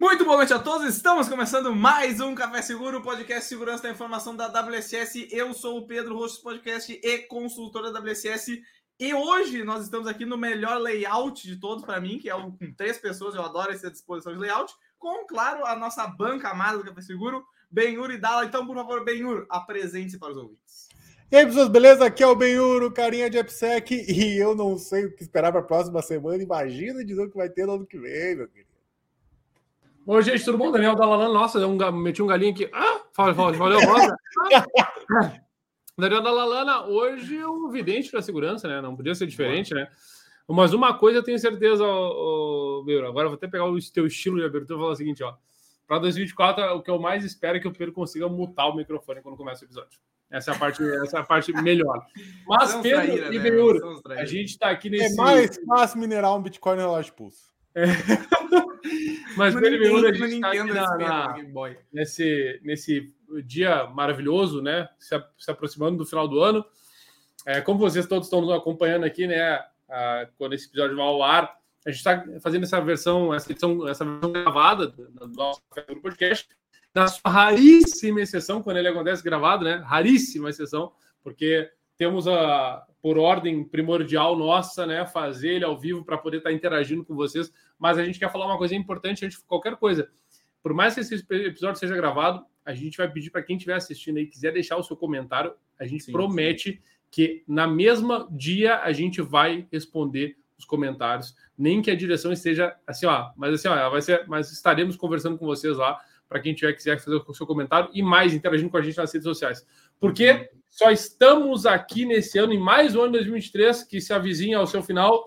Muito boa noite a todos, estamos começando mais um Café Seguro, podcast Segurança da Informação da WSS. Eu sou o Pedro, do podcast e consultor da WSS. E hoje nós estamos aqui no melhor layout de todos para mim, que é o com três pessoas, eu adoro essa disposição de layout, com, claro, a nossa banca amada do Café Seguro, Benhur e Dala. Então, por favor, Benhur, apresente-se para os ouvintes. E aí, pessoas, beleza? Aqui é o Benhur, carinha de AppSec, e eu não sei o que esperar para a próxima semana. Imagina dizer o que vai ter no ano que vem, meu querido. Oi, gente, tudo bom? Daniel Dalalana, nossa, um, meti um galinho aqui. Ah, fala, fala, valeu, rosa. Daniel Dalalana, hoje é um vidente para segurança, né? Não podia ser diferente, né? Mas uma coisa eu tenho certeza, oh, oh, agora eu vou até pegar o teu estilo de abertura e falar o seguinte, ó. Para 2024, o que eu mais espero é que o Pedro consiga mutar o microfone quando começa o episódio. Essa é a parte, essa é a parte melhor. Mas, Pedro traíra, e né? A gente está aqui nesse. É mais fácil minerar um Bitcoin no relógio pulso. É. Mas Pedro Benhur, a gente está aqui na, na, nesse, nesse dia maravilhoso, né? Se, se, aproximando do final do ano. É, como vocês todos estão nos acompanhando aqui, né? A, quando esse episódio vai ao ar, a gente está fazendo essa versão, essa edição, essa versão gravada do nosso podcast na sua raríssima exceção, quando ele acontece gravado, né? Raríssima exceção, porque temos a, por ordem primordial nossa, né? Fazer ele ao vivo para poder estar tá interagindo com vocês. Mas a gente quer falar uma coisa importante antes de qualquer coisa. Por mais que esse episódio seja gravado, a gente vai pedir para quem estiver assistindo aí quiser deixar o seu comentário. A gente sim, promete sim. que na mesma dia a gente vai responder os comentários, nem que a direção esteja assim, ó, mas assim, ó, vai ser, mas estaremos conversando com vocês lá para quem tiver quiser fazer o seu comentário e mais interagindo com a gente nas redes sociais. Porque só estamos aqui nesse ano, em mais um ano de 2023, que se avizinha ao seu final.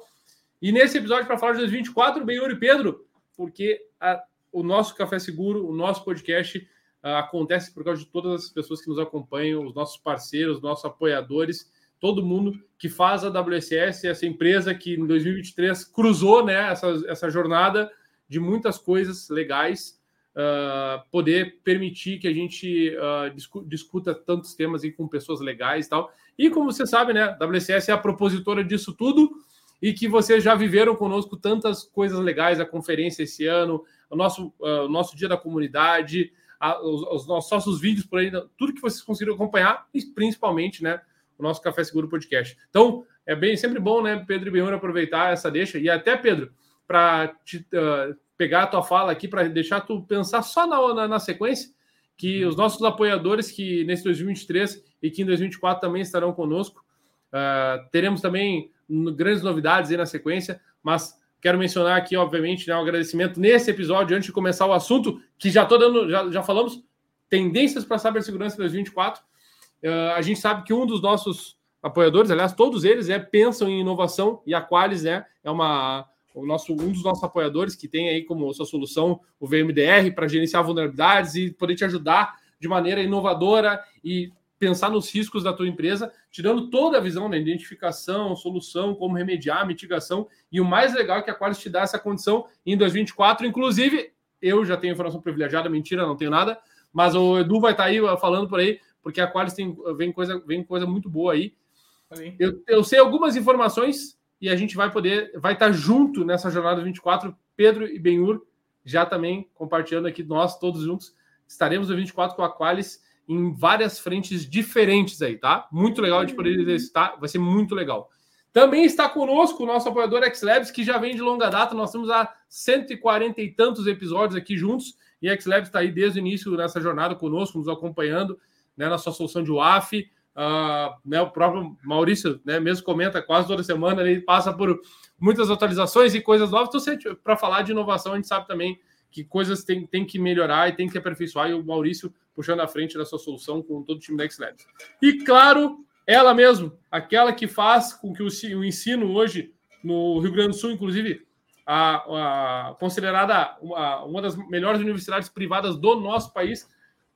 E nesse episódio, para falar de 2024, bem, Yuri Pedro, porque a, o nosso Café Seguro, o nosso podcast, a, acontece por causa de todas as pessoas que nos acompanham, os nossos parceiros, os nossos apoiadores, todo mundo que faz a WSS, essa empresa que em 2023 cruzou né, essa, essa jornada de muitas coisas legais uh, poder permitir que a gente uh, discu discuta tantos temas aí com pessoas legais e tal. E como você sabe, né, a WCS é a propositora disso tudo e que vocês já viveram conosco tantas coisas legais, a conferência esse ano, o nosso, uh, o nosso dia da comunidade, a, os, os, nossos vídeos por aí, tudo que vocês conseguiram acompanhar e principalmente, né, o nosso Café Seguro Podcast. Então, é bem sempre bom, né, Pedro e Benhor, aproveitar essa deixa. E até, Pedro, para uh, pegar a tua fala aqui para deixar tu pensar só na, na, na, sequência, que uhum. os nossos apoiadores que nesse 2023 e que em 2024 também estarão conosco, uh, teremos também grandes novidades aí na sequência, mas quero mencionar aqui, obviamente, né, um agradecimento nesse episódio, antes de começar o assunto, que já tô dando, já, já falamos, tendências para cibersegurança 2024. Uh, a gente sabe que um dos nossos apoiadores, aliás, todos eles, é, pensam em inovação e a Qualis né, é uma o nosso, um dos nossos apoiadores que tem aí como sua solução o VMDR para gerenciar vulnerabilidades e poder te ajudar de maneira inovadora e pensar nos riscos da tua empresa, tirando toda a visão da identificação, solução, como remediar, mitigação. E o mais legal é que a Qualis te dá essa condição em 2024. Inclusive, eu já tenho informação privilegiada, mentira, não tenho nada, mas o Edu vai estar tá aí falando por aí, porque a Qualis tem, vem, coisa, vem coisa muito boa aí. Eu, eu sei algumas informações e a gente vai poder, vai estar junto nessa jornada 24. Pedro e Benhur já também compartilhando aqui, nós todos juntos, estaremos no 24 com a Qualis em várias frentes diferentes aí, tá? Muito legal de poder exercitar, vai ser muito legal. Também está conosco o nosso apoiador XLabs, que já vem de longa data, nós temos há 140 e tantos episódios aqui juntos, e a XLabs está aí desde o início nessa jornada conosco, nos acompanhando né, na sua solução de UAF, Uh, né, o próprio Maurício né, mesmo comenta quase toda semana, ele passa por muitas atualizações e coisas novas. Então, para falar de inovação, a gente sabe também que coisas tem, tem que melhorar e tem que aperfeiçoar, e o Maurício puxando a frente da sua solução com todo o time da XLabs. E claro, ela mesmo, aquela que faz com que o, o ensino hoje no Rio Grande do Sul, inclusive, a, a considerada uma, uma das melhores universidades privadas do nosso país,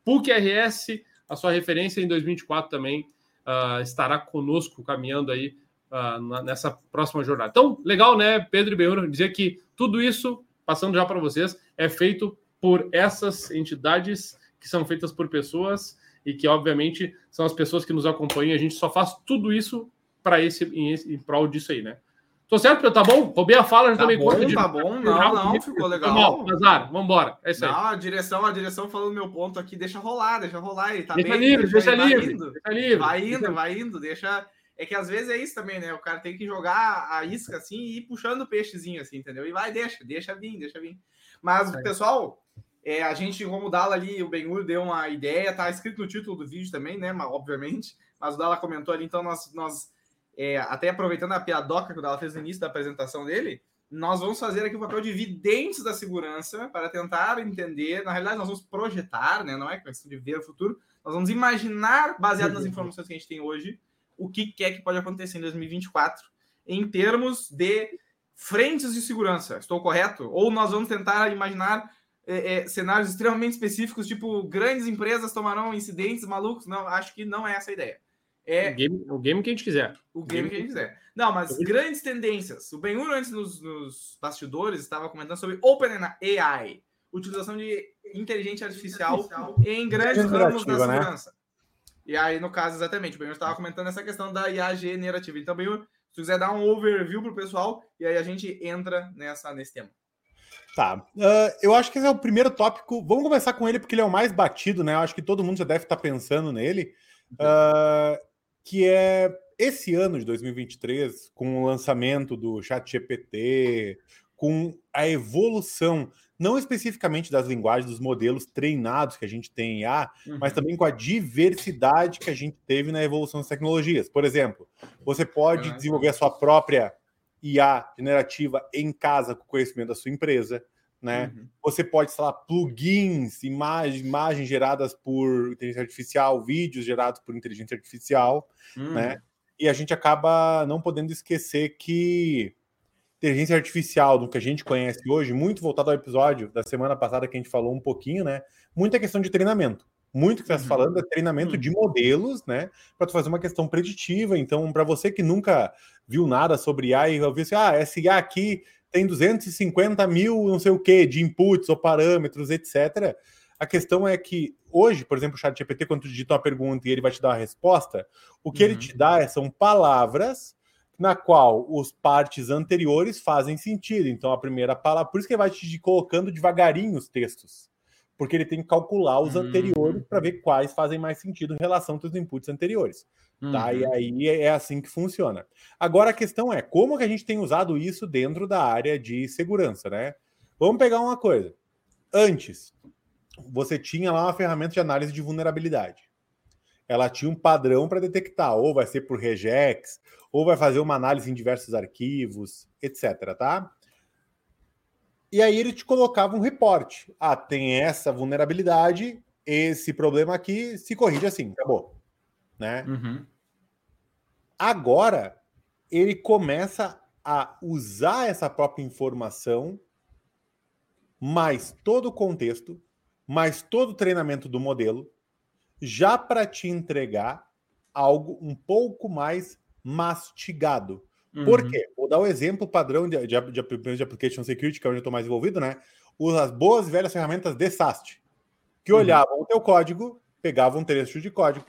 PUC-RS, a sua referência em 2024 também uh, estará conosco caminhando aí uh, nessa próxima jornada. Então, legal, né, Pedro e Benhur, dizer que tudo isso, passando já para vocês, é feito por essas entidades que são feitas por pessoas e que, obviamente, são as pessoas que nos acompanham. A gente só faz tudo isso para esse em, em prol disso aí, né? Tô certo, tá bom? Roubei a fala, já tá tomei conta de. Tá bom, não, não, ficou legal. Mal, azar, vambora. É isso aí. Não, a direção, a direção falando meu ponto aqui, deixa rolar, deixa rolar. Ele tá deixa bem, livre, deixa, deixa livre, indo, deixa livre. Vai indo, vai indo, deixa. É que às vezes é isso também, né? O cara tem que jogar a isca assim e ir puxando o peixezinho, assim, entendeu? E vai, deixa, deixa vir, deixa vir. Mas, é. pessoal, é, a gente, como o Dala ali, o Benhur deu uma ideia, tá escrito no título do vídeo também, né? Mas, obviamente. Mas o Dala comentou ali, então nós, nós é, até aproveitando a piadoca que o Dala fez no início da apresentação dele, nós vamos fazer aqui o papel de videntes da segurança para tentar entender. Na realidade, nós vamos projetar, né? Não é questão de ver o futuro, nós vamos imaginar, baseado nas informações que a gente tem hoje, o que é que pode acontecer em 2024 em termos de frentes de segurança. Estou correto? Ou nós vamos tentar imaginar é, é, cenários extremamente específicos, tipo grandes empresas tomarão incidentes malucos? Não, acho que não é essa a ideia. É o game, o game que a gente quiser. O game, o game que a gente quiser. Não, mas grandes tendências. O Benhur, antes nos, nos bastidores, estava comentando sobre OpenAI, utilização de inteligência artificial em grandes ramos da né? segurança. Né? E aí, no caso, exatamente, o Benhur estava comentando essa questão da IA generativa. Então, Benhur, tu quiser dar um overview para o pessoal, e aí a gente entra nessa, nesse tema. Tá. Uh, eu acho que esse é o primeiro tópico. Vamos começar com ele, porque ele é o mais batido, né? Eu acho que todo mundo já deve estar pensando nele. Uh, que é esse ano de 2023, com o lançamento do ChatGPT, com a evolução, não especificamente das linguagens, dos modelos treinados que a gente tem em IA, uhum. mas também com a diversidade que a gente teve na evolução das tecnologias. Por exemplo, você pode uhum. desenvolver a sua própria IA generativa em casa com conhecimento da sua empresa né? Uhum. Você pode instalar plugins, imagens, imagens geradas por inteligência artificial, vídeos gerados por inteligência artificial, uhum. né? E a gente acaba não podendo esquecer que inteligência artificial, do que a gente conhece hoje, muito voltado ao episódio da semana passada que a gente falou um pouquinho, né? Muita questão de treinamento. Muito que está uhum. falando é treinamento uhum. de modelos, né? Para fazer uma questão preditiva. Então, para você que nunca viu nada sobre IA e ouviu assim, ah, essa IA aqui tem 250 mil, não sei o que, de inputs ou parâmetros, etc. A questão é que hoje, por exemplo, o chat GPT, quando tu digita uma pergunta e ele vai te dar uma resposta, o que uhum. ele te dá são palavras na qual os partes anteriores fazem sentido. Então, a primeira palavra, por isso que ele vai te colocando devagarinho os textos, porque ele tem que calcular os uhum. anteriores para ver quais fazem mais sentido em relação aos inputs anteriores. Uhum. Tá? E uhum. aí é, é assim que funciona. Agora a questão é como que a gente tem usado isso dentro da área de segurança, né? Vamos pegar uma coisa. Antes, você tinha lá uma ferramenta de análise de vulnerabilidade. Ela tinha um padrão para detectar, ou vai ser por regex, ou vai fazer uma análise em diversos arquivos, etc, tá? E aí ele te colocava um reporte. Ah, tem essa vulnerabilidade, esse problema aqui, se corrige assim, acabou né? Uhum. Agora ele começa a usar essa própria informação, mais todo o contexto, mais todo o treinamento do modelo, já para te entregar algo um pouco mais mastigado. Uhum. Por quê? Vou dar o um exemplo padrão de, de, de, de Application Security, que é onde eu estou mais envolvido, né? As boas e velhas ferramentas de SAST, que uhum. olhavam o teu código pegava um trecho de código.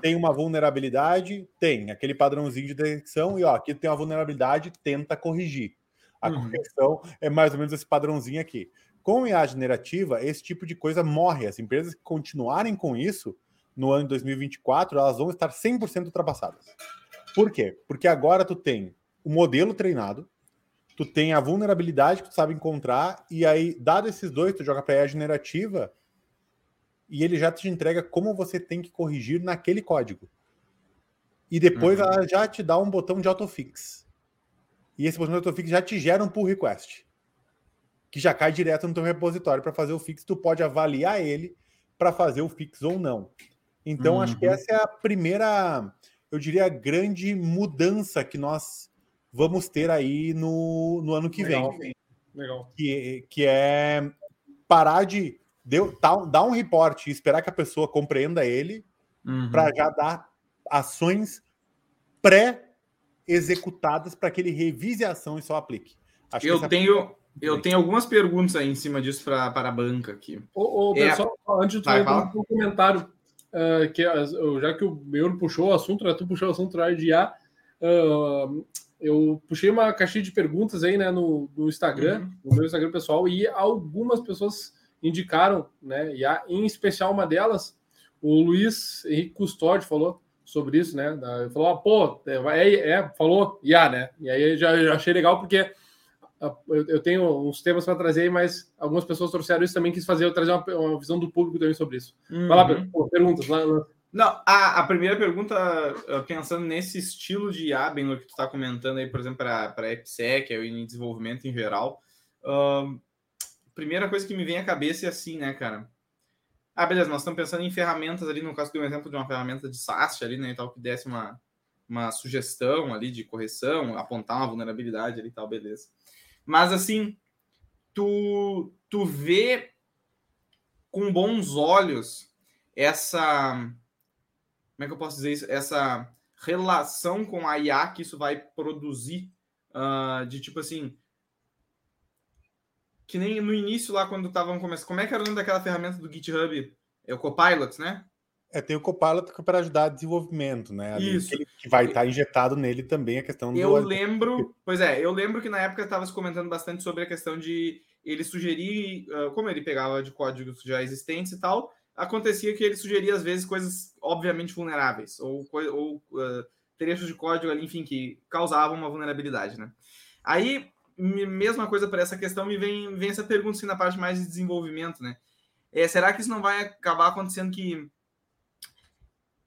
Tem uma vulnerabilidade? Tem. Aquele padrãozinho de detecção e ó, aqui tem uma vulnerabilidade, tenta corrigir. A uhum. correção é mais ou menos esse padrãozinho aqui. Com IA generativa, esse tipo de coisa morre. As empresas que continuarem com isso no ano de 2024, elas vão estar 100% ultrapassadas. Por quê? Porque agora tu tem o modelo treinado, tu tem a vulnerabilidade que tu sabe encontrar, e aí, dado esses dois, tu joga para IA generativa, e ele já te entrega como você tem que corrigir naquele código. E depois uhum. ela já te dá um botão de autofix. E esse botão de autofix já te gera um pull request. Que já cai direto no teu repositório para fazer o fix. Tu pode avaliar ele para fazer o fix ou não. Então, uhum. acho que uhum. essa é a primeira, eu diria, grande mudança que nós vamos ter aí no, no ano que Legal. vem. Legal. Que, que é parar de deu, dar um reporte e esperar que a pessoa compreenda ele uhum. para já dar ações pré-executadas para que ele revise a ação e só aplique. Acho eu tenho. É... Eu tenho algumas perguntas aí em cima disso para a banca aqui. Ô, ô é... pessoal, antes de tu Vai, um comentário, uh, que, uh, já que o meu puxou o assunto, né, tu puxou o assunto da IA, uh, eu puxei uma caixinha de perguntas aí, né, no, no Instagram, uhum. no meu Instagram pessoal, e algumas pessoas indicaram, né, e em especial uma delas, o Luiz Henrique Custódio falou sobre isso, né, da, falou, ah, pô, é, é, é falou, ia, né, e aí já, já achei legal porque eu, eu tenho uns temas para trazer, mas algumas pessoas trouxeram isso também, quis fazer, eu trazer uma, uma visão do público também sobre isso. Uhum. Vai lá, pô, perguntas, lá, lá. Não, a, a primeira pergunta, pensando nesse estilo de IA, bem no que tu está comentando aí, por exemplo, para a EPSEC, em desenvolvimento em geral, uh, primeira coisa que me vem à cabeça é assim, né, cara? Ah, beleza, nós estamos pensando em ferramentas ali, no caso, tem um exemplo de uma ferramenta de SaaS ali, né, e tal, que desse uma, uma sugestão ali de correção, apontar uma vulnerabilidade ali e tal, beleza. Mas, assim, tu, tu vê com bons olhos essa como é que eu posso dizer isso? Essa relação com a IA que isso vai produzir, uh, de tipo assim, que nem no início lá quando estavam começando, como é que era o nome daquela ferramenta do GitHub? É o Copilot, né? É, tem o Copilot para ajudar desenvolvimento, né? Ali, Isso. Que, vai estar tá injetado nele também a questão eu do. Eu lembro, pois é, eu lembro que na época estava se comentando bastante sobre a questão de ele sugerir, uh, como ele pegava de códigos já existentes e tal, acontecia que ele sugeria às vezes coisas obviamente vulneráveis ou, ou uh, trechos de código ali, enfim, que causavam uma vulnerabilidade, né? Aí, mesma coisa para essa questão, me vem, vem essa pergunta assim, na parte mais de desenvolvimento, né? É, será que isso não vai acabar acontecendo que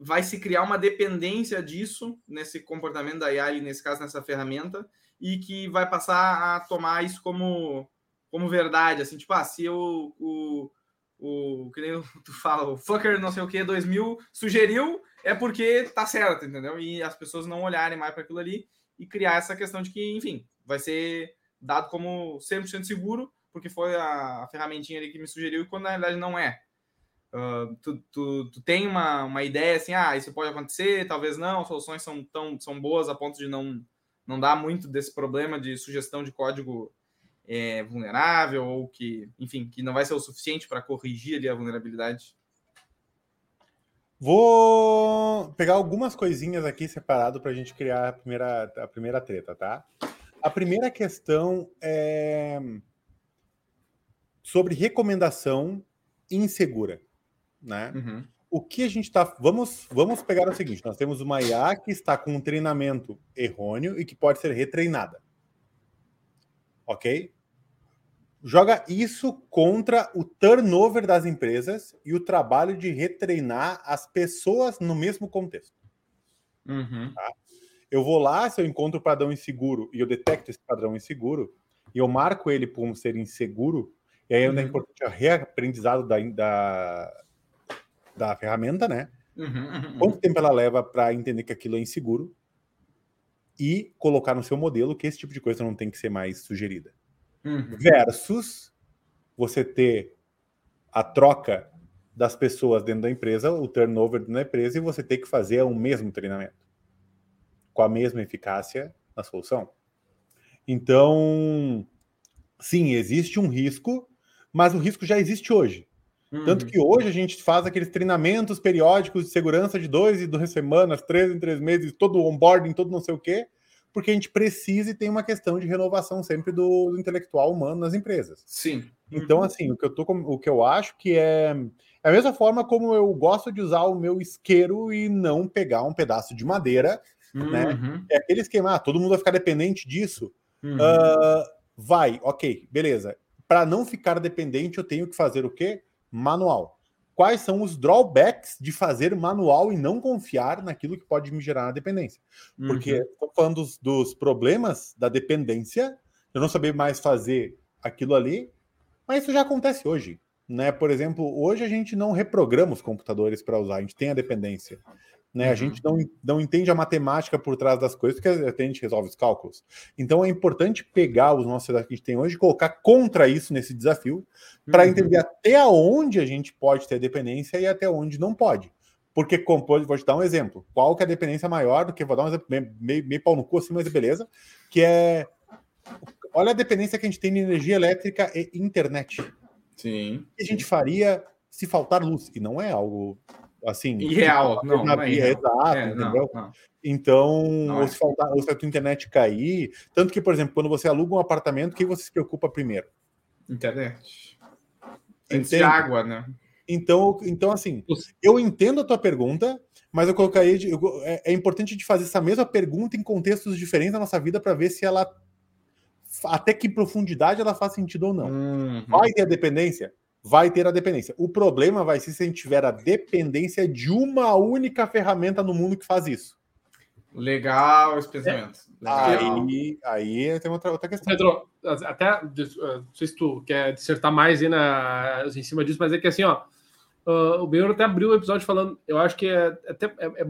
vai se criar uma dependência disso nesse comportamento da AI, nesse caso, nessa ferramenta, e que vai passar a tomar isso como, como verdade, assim, tipo, ah, se eu, o, o que nem tu fala, o fucker não sei o que 2000 sugeriu, é porque tá certo, entendeu? E as pessoas não olharem mais para aquilo ali e criar essa questão de que, enfim, vai ser dado como 100% seguro, porque foi a, ferramentinha ali que me sugeriu, quando na realidade não é. Tu, tu, tu, tem uma, uma ideia assim, ah, isso pode acontecer, talvez não, soluções são tão são boas a ponto de não, não dar muito desse problema de sugestão de código é, vulnerável ou que, enfim, que não vai ser o suficiente para corrigir ali a vulnerabilidade? Vou pegar algumas coisinhas aqui separado para a gente criar a primeira, a primeira treta, tá? A primeira questão é sobre recomendação insegura, né? Uhum. O que a gente está. Vamos, vamos pegar o seguinte: nós temos uma IA que está com um treinamento errôneo e que pode ser retreinada ok? Joga isso contra o turnover das empresas e o trabalho de retreinar as pessoas no mesmo contexto. Uhum. Tá? Eu vou lá, se eu encontro o padrão inseguro e eu detecto esse padrão inseguro, e eu marco ele como ser inseguro, e aí uhum. é importante o reaprendizado da, da, da ferramenta, né? Uhum, uhum, Quanto tempo ela leva para entender que aquilo é inseguro? e colocar no seu modelo que esse tipo de coisa não tem que ser mais sugerida. Uhum. Versus você ter a troca das pessoas dentro da empresa, o turnover dentro da empresa, e você ter que fazer o mesmo treinamento com a mesma eficácia na solução. Então, sim, existe um risco, mas o risco já existe hoje. Uhum. Tanto que hoje a gente faz aqueles treinamentos periódicos de segurança de dois e duas semanas, três em três meses, todo onboarding, todo não sei o quê, porque a gente precisa e tem uma questão de renovação sempre do, do intelectual humano nas empresas. Sim. Então, uhum. assim, o que eu tô o que eu acho que é, é a mesma forma como eu gosto de usar o meu isqueiro e não pegar um pedaço de madeira, né? uhum. né? É aquele esquema, ah, todo mundo vai ficar dependente disso. Uhum. Uh, vai, ok, beleza. Para não ficar dependente, eu tenho que fazer o quê? Manual. Quais são os drawbacks de fazer manual e não confiar naquilo que pode me gerar na dependência? Porque uhum. estou falando dos, dos problemas da dependência, eu não saber mais fazer aquilo ali, mas isso já acontece hoje. Né? Por exemplo, hoje a gente não reprograma os computadores para usar, a gente tem a dependência. Né? Uhum. A gente não, não entende a matemática por trás das coisas, porque a gente resolve os cálculos. Então é importante pegar os nossos dados que a gente tem hoje e colocar contra isso nesse desafio, para uhum. entender até onde a gente pode ter dependência e até onde não pode. Porque, como, vou te dar um exemplo. Qual que é a dependência maior do que, vou dar um exemplo meio, meio, meio pau no cu assim, mas beleza, que é, olha a dependência que a gente tem de energia elétrica e internet. Sim. O que a gente faria se faltar luz? E não é algo assim. Irreal, não, na não é exato, é, entendeu? Não, não. Então, não ou, é. se faltar, ou se a tua internet cair. Tanto que, por exemplo, quando você aluga um apartamento, o que você se preocupa primeiro? Internet. Antes de água, né? Então, então, assim, eu entendo a tua pergunta, mas eu colocaria. De, eu, é, é, importante de fazer essa mesma pergunta em contextos diferentes da nossa vida para ver se ela. Até que profundidade ela faz sentido ou não. Uhum. Vai ter a dependência? Vai ter a dependência. O problema vai ser se a gente tiver a dependência de uma única ferramenta no mundo que faz isso. Legal esse pensamento. É. Aí, aí tem outra, outra questão. Pedro, até não sei se tu quer dissertar mais aí na, em cima disso, mas é que assim, ó, uh, o Benhor até abriu o episódio falando, eu acho que é, até, é, é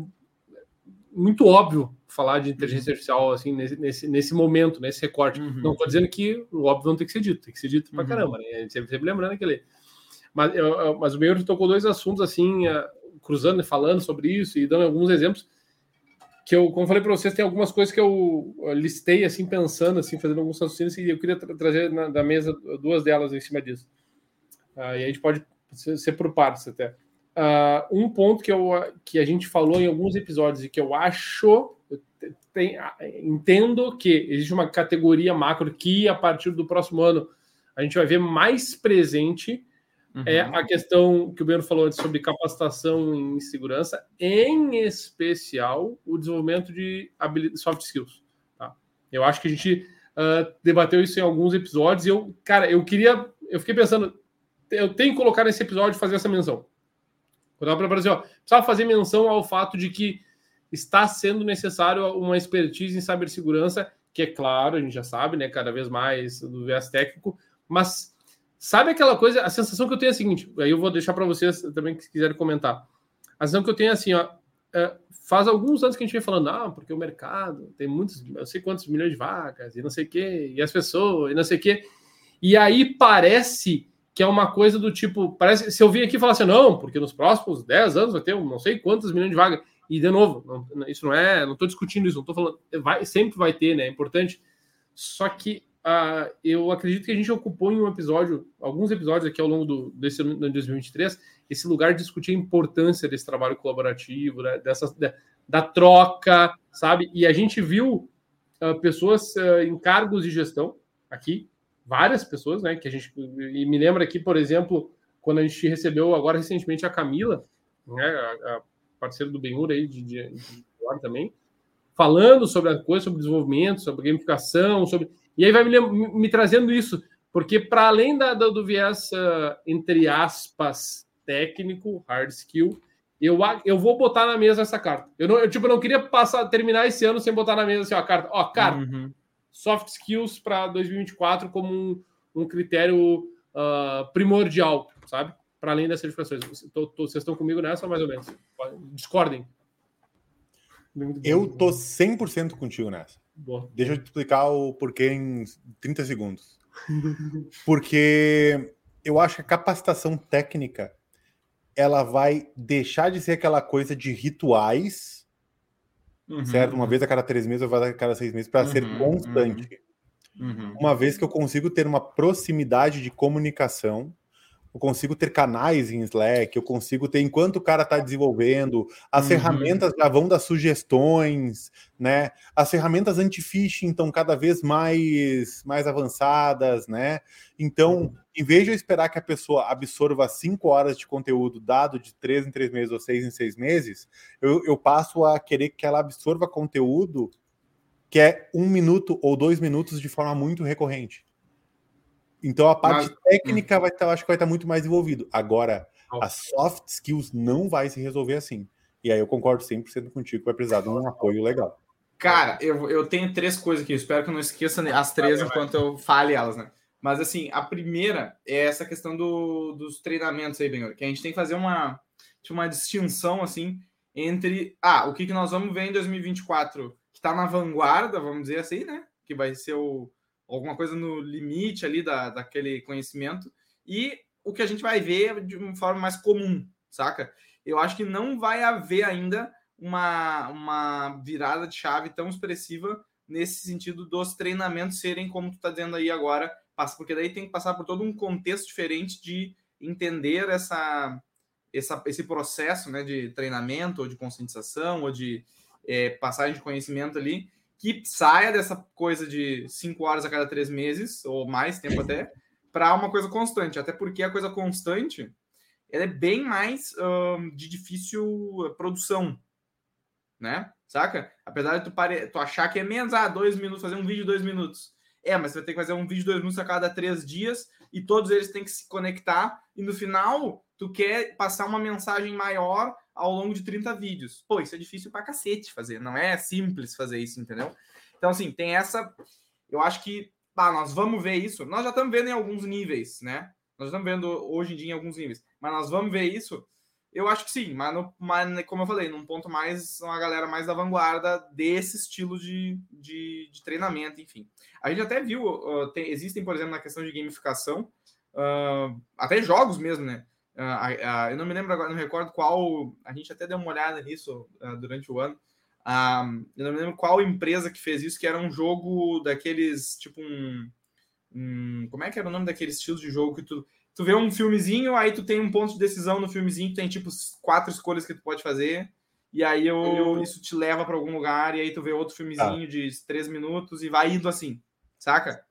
muito óbvio falar de inteligência uhum. artificial assim nesse, nesse, nesse momento, nesse recorte. Uhum. Não estou dizendo que o óbvio não tem que ser dito, tem que ser dito pra uhum. caramba, né? A gente sempre, sempre lembrando aquele. Mas, eu, mas o Benhor tocou dois assuntos assim, uh, cruzando e falando sobre isso e dando alguns exemplos que eu, como falei para vocês, tem algumas coisas que eu listei assim pensando, assim, fazendo alguns raciocínios e eu queria tra trazer na, da mesa duas delas em cima disso. Uh, e a gente pode ser, ser por partes até. Uh, um ponto que, eu, que a gente falou em alguns episódios e que eu acho, tem, entendo que existe uma categoria macro que a partir do próximo ano a gente vai ver mais presente uhum. É a questão que o Beno falou antes sobre capacitação em segurança, em especial o desenvolvimento de soft skills. Tá? Eu acho que a gente uh, debateu isso em alguns episódios e eu, cara, eu queria, eu fiquei pensando, eu tenho que colocar nesse episódio fazer essa menção. Quando eu para assim, ó, precisava fazer menção ao fato de que está sendo necessário uma expertise em cibersegurança, que é claro, a gente já sabe, né, cada vez mais do viés técnico, mas Sabe aquela coisa, a sensação que eu tenho é a seguinte, aí eu vou deixar para vocês também que quiserem comentar. A sensação que eu tenho é assim, ó, é, faz alguns anos que a gente vem falando, ah, porque o mercado tem muitos, eu sei quantos milhões de vacas, e não sei o quê, e as pessoas, e não sei o quê. E aí parece que é uma coisa do tipo, parece, se eu vir aqui e falar assim, não, porque nos próximos 10 anos vai ter não sei quantos milhões de vagas, e de novo, não, isso não é, não estou discutindo isso, não estou falando, vai, sempre vai ter, né, é importante, só que uh, eu acredito que a gente ocupou em um episódio, alguns episódios aqui ao longo do, desse ano de 2023, esse lugar de discutir a importância desse trabalho colaborativo, né, dessa, da, da, troca, sabe? E a gente viu uh, pessoas uh, em cargos de gestão aqui, várias pessoas, né? Que a gente e me lembra aqui, por exemplo, quando a gente recebeu agora recentemente a Camila, né, a, a parceira do Benhur aí de, de, de também, falando sobre a coisa, sobre desenvolvimento, sobre gamificação, sobre e aí vai me, me trazendo isso, porque para além da, do, do viés, uh, entre aspas, técnico, hard skill, eu, eu vou botar na mesa essa carta. Eu, não, eu tipo, não queria passar, terminar esse ano sem botar na mesa assim, ó, a carta. Ó, carta, uhum. soft skills para 2024 como um, um critério uh, primordial, sabe? Para além das certificações. Tô, tô, vocês estão comigo nessa, mais ou menos? Discordem. Eu tô 100% contigo nessa. Boa. Deixa eu te explicar o porquê em 30 segundos. Porque eu acho que a capacitação técnica ela vai deixar de ser aquela coisa de rituais, uhum, certo? Uma vez a cada três meses ou a cada seis meses, para uhum, ser constante. Uhum. Uma vez que eu consigo ter uma proximidade de comunicação eu consigo ter canais em Slack, eu consigo ter, enquanto o cara está desenvolvendo, as uhum. ferramentas já vão dar sugestões, né? As ferramentas anti-phishing estão cada vez mais, mais avançadas, né? Então, em vez de eu esperar que a pessoa absorva cinco horas de conteúdo dado de três em três meses ou seis em seis meses, eu, eu passo a querer que ela absorva conteúdo que é um minuto ou dois minutos de forma muito recorrente. Então a parte Mas, técnica hum. vai estar, acho que vai estar muito mais envolvido. Agora, as soft skills não vai se resolver assim. E aí eu concordo 100% contigo que vai precisar de um apoio legal. Cara, eu, eu tenho três coisas aqui. espero que eu não esqueça as três enquanto eu fale elas, né? Mas assim, a primeira é essa questão do, dos treinamentos aí, Benhor, que a gente tem que fazer uma, uma distinção assim entre ah, o que, que nós vamos ver em 2024 que está na vanguarda, vamos dizer assim, né? Que vai ser o, alguma coisa no limite ali da, daquele conhecimento, e o que a gente vai ver de uma forma mais comum, saca? Eu acho que não vai haver ainda uma, uma virada de chave tão expressiva nesse sentido dos treinamentos serem como tu está dizendo aí agora, porque daí tem que passar por todo um contexto diferente de entender essa essa, esse processo né, de treinamento, ou de conscientização, ou de é, passagem de conhecimento ali, que saia dessa coisa de cinco horas a cada três meses, ou mais tempo até, para uma coisa constante. Até porque a coisa constante ela é bem mais um, de difícil produção, né? Saca? Apesar de tu, pare... tu achar que é menos, ah, dois minutos, fazer um vídeo dois minutos. É, mas você vai ter que fazer um vídeo dois minutos a cada três dias e todos eles têm que se conectar e no final tu quer passar uma mensagem maior ao longo de 30 vídeos. Pô, isso é difícil pra cacete fazer, não é simples fazer isso, entendeu? Então, assim, tem essa. Eu acho que ah, nós vamos ver isso. Nós já estamos vendo em alguns níveis, né? Nós estamos vendo hoje em dia em alguns níveis, mas nós vamos ver isso. Eu acho que sim, mas, no, mas como eu falei, num ponto mais, uma galera mais da vanguarda desse estilo de, de, de treinamento, enfim. A gente até viu, uh, tem, existem, por exemplo, na questão de gamificação, uh, até jogos mesmo, né? Uh, eu não me lembro agora, não recordo qual. A gente até deu uma olhada nisso durante o ano. eu não me lembro qual empresa que fez isso, que era um jogo daqueles, tipo um, um. Como é que era o nome daquele estilo de jogo que tu, tu vê um filmezinho, aí tu tem um ponto de decisão no filmezinho, tem tipo quatro escolhas que tu pode fazer. E aí eu, isso te leva para algum lugar, e aí tu vê outro filmezinho ah. de três minutos e vai indo assim, saca?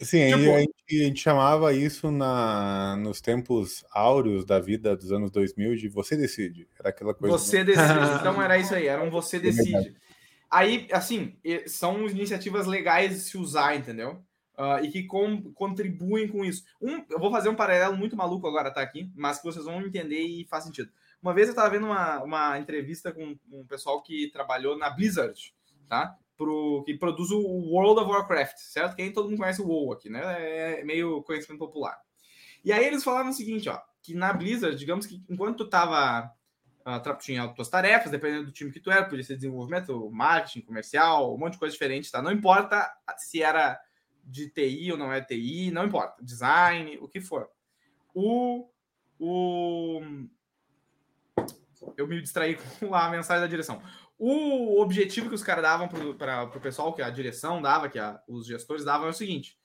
Sim, tipo, a, gente, a, gente, chamava isso na, nos tempos áureos da vida dos anos 2000 de você decide. Era aquela coisa. Você decide. então era isso aí, era um você é decide. Aí, assim, são iniciativas legais de se usar, entendeu? Uh, e que com, contribuem com isso. Um, eu vou fazer um paralelo muito maluco agora, tá aqui, mas que vocês vão entender e faz sentido. Uma vez eu estava vendo uma, uma entrevista com um pessoal que trabalhou na Blizzard, tá? pro, que produz o World of Warcraft, certo? Que aí todo mundo conhece o WoW aqui, né? É meio conhecimento popular. E aí eles falavam o seguinte, ó, que na Blizzard, digamos que enquanto tu tava uh, tinha tuas tarefas, dependendo do time que tu era, podia ser desenvolvimento, marketing, comercial, um monte de coisa diferente, tá? Não importa se era de TI ou não é TI, não importa, design, o que for. O, o eu me distraí com a mensagem da direção. O objetivo que os caras davam para o pessoal, que a direção dava, que a, os gestores davam, é o seguinte: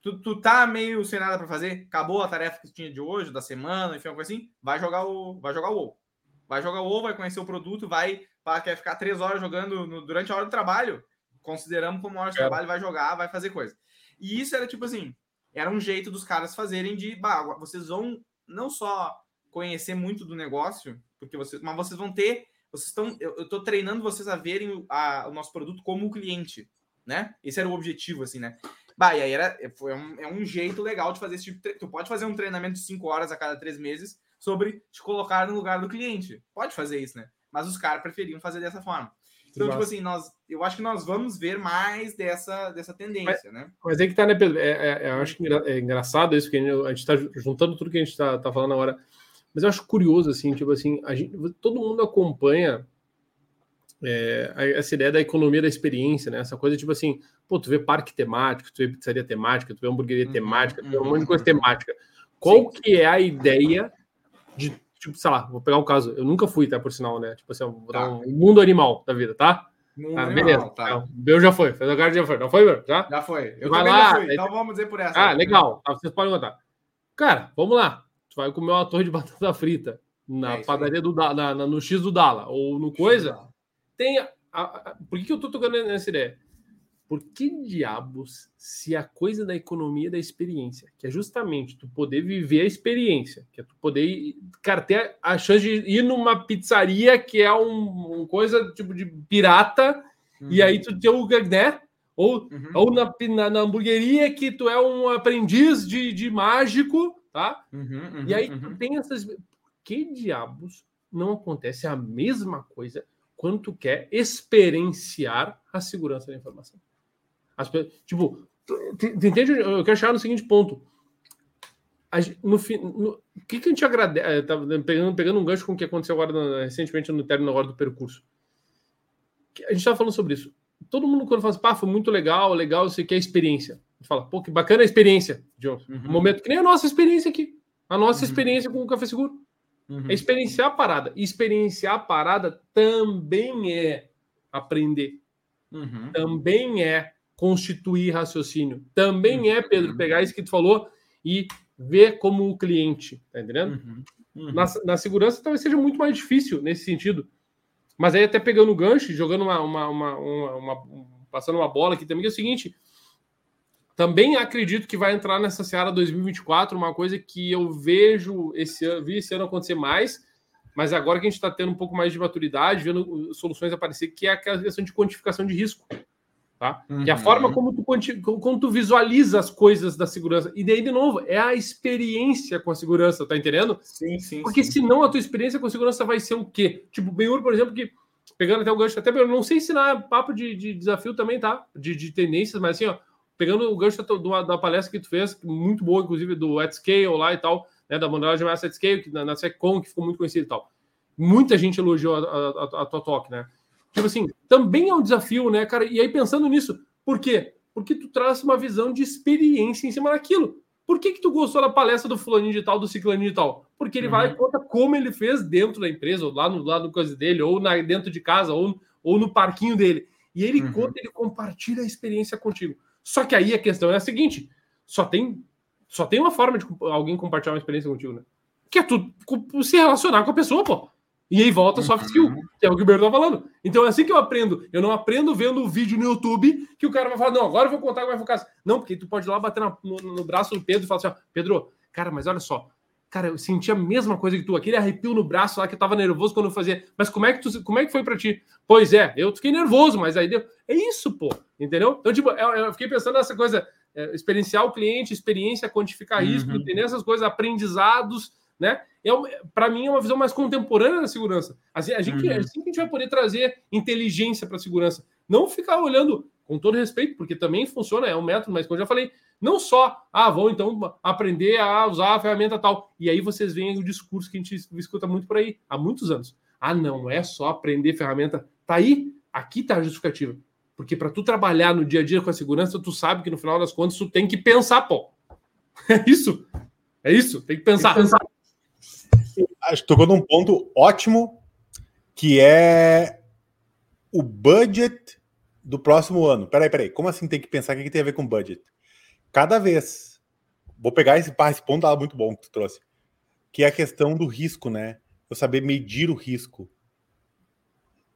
tu, tu tá meio sem nada para fazer, acabou a tarefa que tinha de hoje, da semana, enfim, alguma coisa assim, vai jogar o, vai jogar o WoW. Vai jogar o WoW, vai conhecer o produto, vai, para quer ficar três horas jogando no, durante a hora do trabalho, consideramos como hora de é. trabalho, vai jogar, vai fazer coisa. E isso era tipo assim, era um jeito dos caras fazerem de, bah, vocês vão não só conhecer muito do negócio, porque vocês, mas vocês vão ter vocês estão, eu estou treinando vocês a verem a, o nosso produto como cliente, né? Esse era o objetivo, assim, né? Bah, e aí era, foi um, é um jeito legal de fazer esse tipo de, Tu pode fazer um treinamento de cinco horas a cada três meses sobre te colocar no lugar do cliente. Pode fazer isso, né? Mas os caras preferiam fazer dessa forma. Então, tipo assim, nós, eu acho que nós vamos ver mais dessa, dessa tendência, mas, né? Mas é que tá, né, Pedro? É, é, é eu acho que é engraçado isso, que a gente está juntando tudo que a gente está tá falando agora. Mas eu acho curioso, assim, tipo assim, a gente, todo mundo acompanha é, essa ideia da economia da experiência, né? Essa coisa, tipo assim, pô, tu vê parque temático, tu vê pizzaria temática, tu vê hamburgueria uhum, temática, tu vê um monte de coisa uhum. temática. Qual Sim. que é a ideia de, tipo, sei lá, vou pegar um caso, eu nunca fui, tá, por sinal, né? Tipo assim, vou tá. dar um mundo animal da vida, tá? Mundo ah, animal, beleza. Tá. O meu já foi, fez a cara já foi, não foi, meu? Já? Já foi. Eu Vai lá, fui, então vamos dizer por essa. Ah, legal, tá, vocês podem contar. Cara, vamos lá vai comer uma torre de batata frita na é padaria do na, na, no X do Dala ou no coisa, tem. A, a, por que, que eu tô tocando nessa ideia? Por que diabos, se a coisa da economia da experiência, que é justamente tu poder viver a experiência, que é tu poder, cara, ter a chance de ir numa pizzaria que é um, uma coisa tipo de pirata, uhum. e aí tu tem o, né? Ou, uhum. ou na, na, na, hamburgueria que tu é um aprendiz de, de mágico, tá? Uhum, uhum, e aí tu uhum. tem essas. Que diabos não acontece a mesma coisa quando tu quer experienciar a segurança da informação? As, tipo, entende? Eu quero chegar no seguinte ponto. No, no, o que, que a gente agradece? Eh, tá pegando, pegando um gancho com o que aconteceu agora recentemente no término agora do percurso. A gente estava falando sobre isso. Todo mundo, quando fala assim, pá, foi muito legal, legal, isso aqui é experiência fala, pô, que bacana a experiência, John. Uhum. Um momento que nem a nossa experiência aqui. A nossa uhum. experiência com o Café Seguro. Uhum. É experienciar a parada. Experienciar a parada também é aprender. Uhum. Também é constituir raciocínio. Também é, Pedro, uhum. pegar isso que tu falou e ver como o cliente. Tá entendendo? Uhum. Uhum. Na, na segurança talvez seja muito mais difícil nesse sentido. Mas aí até pegando o gancho, jogando uma, uma, uma, uma, passando uma bola aqui também, é o seguinte, também acredito que vai entrar nessa seara 2024, uma coisa que eu vejo esse ano, vi esse ano acontecer mais, mas agora que a gente está tendo um pouco mais de maturidade, vendo soluções aparecer, que é aquela questão de quantificação de risco. Tá? Uhum. É a forma como tu, como tu visualiza as coisas da segurança. E daí, de novo, é a experiência com a segurança, tá entendendo? Sim, sim. Porque sim. senão a tua experiência com a segurança vai ser o quê? Tipo, Benhur, por exemplo, que pegando até o gancho, até não sei se na papo de, de desafio também, tá? De, de tendências, mas assim, ó, pegando o gancho da, da, palestra que tu fez, muito boa, inclusive, do at scale lá e tal, né? Da modelagem mais at scale, que, na, na SecCon, que ficou muito conhecido e tal. Muita gente elogiou a, a, a tua talk, né? Tipo assim, também é um desafio, né, cara? E aí pensando nisso, por quê? Porque tu traz uma visão de experiência em cima daquilo. Por que, que tu gostou da palestra do fulaninho de tal, do ciclaninho de tal? Porque ele uhum. vai e conta como ele fez dentro da empresa, ou lá no lado do coisa dele, ou na, dentro de casa, ou, ou no parquinho dele. E ele uhum. conta, ele compartilha a experiência contigo. Só que aí a questão é a seguinte: só tem, só tem uma forma de alguém compartilhar uma experiência contigo, né? Que é tu se relacionar com a pessoa, pô. E aí volta soft skill, uhum. que é o que o Berto tá falando. Então é assim que eu aprendo. Eu não aprendo vendo o vídeo no YouTube que o cara vai falar, não, agora eu vou contar como vai ficar. Não, porque tu pode ir lá bater no, no, braço do Pedro e falar assim, ó, Pedro, cara, mas olha só, cara, eu senti a mesma coisa que tu, aquele arrepio no braço lá que eu tava nervoso quando eu fazia. Mas como é que tu, como é que foi para ti? Pois é, eu fiquei nervoso, mas aí deu. É isso, pô, entendeu? Então, tipo, eu, eu fiquei pensando nessa coisa, é, experienciar o cliente, experiência, quantificar uhum. risco, ter essas coisas, aprendizados né? É, para mim é uma visão mais contemporânea da segurança. Assim, a gente, uhum. assim que a gente vai poder trazer inteligência para a segurança. Não ficar olhando, com todo respeito, porque também funciona, é um método, mas como eu já falei, não só, ah, vão então aprender a usar a ferramenta tal. E aí vocês veem o discurso que a gente escuta muito por aí, há muitos anos. Ah, não é só aprender ferramenta. Tá aí, aqui tá a justificativa. Porque para tu trabalhar no dia a dia com a segurança, tu sabe que no final das contas tu tem que pensar, pô. É isso. É isso, tem que pensar. Tem que pensar acho que tocou num ponto ótimo, que é o budget do próximo ano. Peraí, peraí, como assim tem que pensar o que tem a ver com budget? Cada vez, vou pegar esse, esse ponto lá muito bom que tu trouxe, que é a questão do risco, né? Eu saber medir o risco.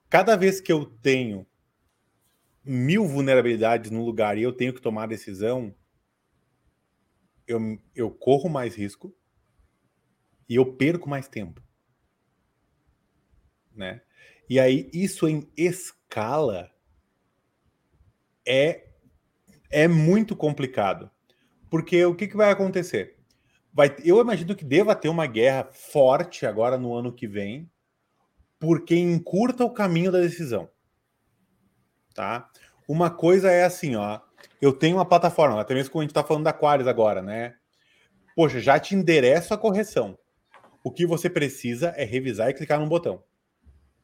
Cada vez que eu tenho mil vulnerabilidades no lugar e eu tenho que tomar decisão, eu, eu corro mais risco, e eu perco mais tempo. Né? E aí, isso em escala é, é muito complicado. Porque o que, que vai acontecer? Vai, eu imagino que deva ter uma guerra forte agora no ano que vem, porque encurta o caminho da decisão. Tá? Uma coisa é assim, ó. Eu tenho uma plataforma, até mesmo como a gente está falando da Qualis agora, né? Poxa, já te endereço a correção. O que você precisa é revisar e clicar num botão.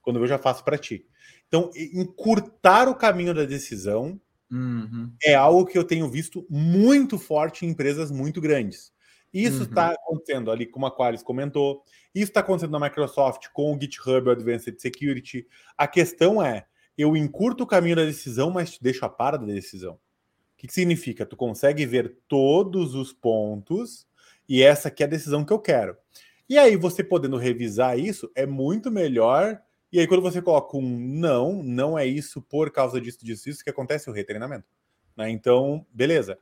Quando eu já faço para ti. Então, encurtar o caminho da decisão uhum. é algo que eu tenho visto muito forte em empresas muito grandes. Isso está uhum. acontecendo ali, como a Qualis comentou. Isso está acontecendo na Microsoft com o GitHub Advanced Security. A questão é, eu encurto o caminho da decisão, mas te deixo a par da decisão. O que, que significa? Tu consegue ver todos os pontos e essa aqui é a decisão que eu quero. E aí, você podendo revisar isso, é muito melhor. E aí, quando você coloca um não, não é isso por causa disso, disso, isso, que acontece o retreinamento. Né? Então, beleza.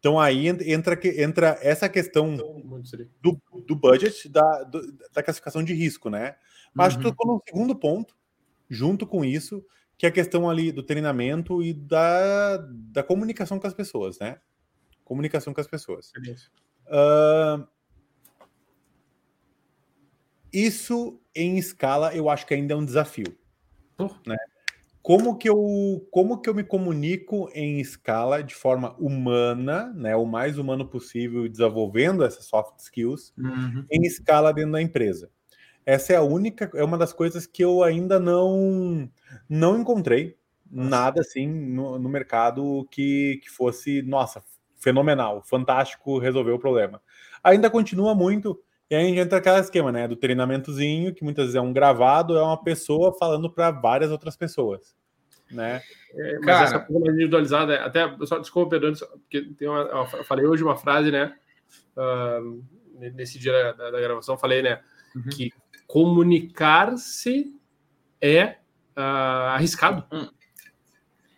Então aí entra, entra essa questão do, do budget, da, do, da classificação de risco, né? Mas uhum. tocou no segundo ponto, junto com isso, que é a questão ali do treinamento e da, da comunicação com as pessoas, né? Comunicação com as pessoas. Uh, isso em escala eu acho que ainda é um desafio. Né? Como que, eu, como que eu me comunico em escala de forma humana, né, o mais humano possível, desenvolvendo essas soft skills uhum. em escala dentro da empresa? Essa é a única, é uma das coisas que eu ainda não não encontrei nada assim no, no mercado que, que fosse, nossa, fenomenal, fantástico, resolveu o problema. Ainda continua muito e aí entra aquele esquema, né? Do treinamentozinho, que muitas vezes é um gravado, é uma pessoa falando para várias outras pessoas, né? É, mas Cara, essa coisa individualizada, até, só desculpa, Pedro, porque tem uma, eu falei hoje uma frase, né? Uh, nesse dia da, da, gravação, falei, né? uhum. que comunicar-se é uh, arriscado. Hum.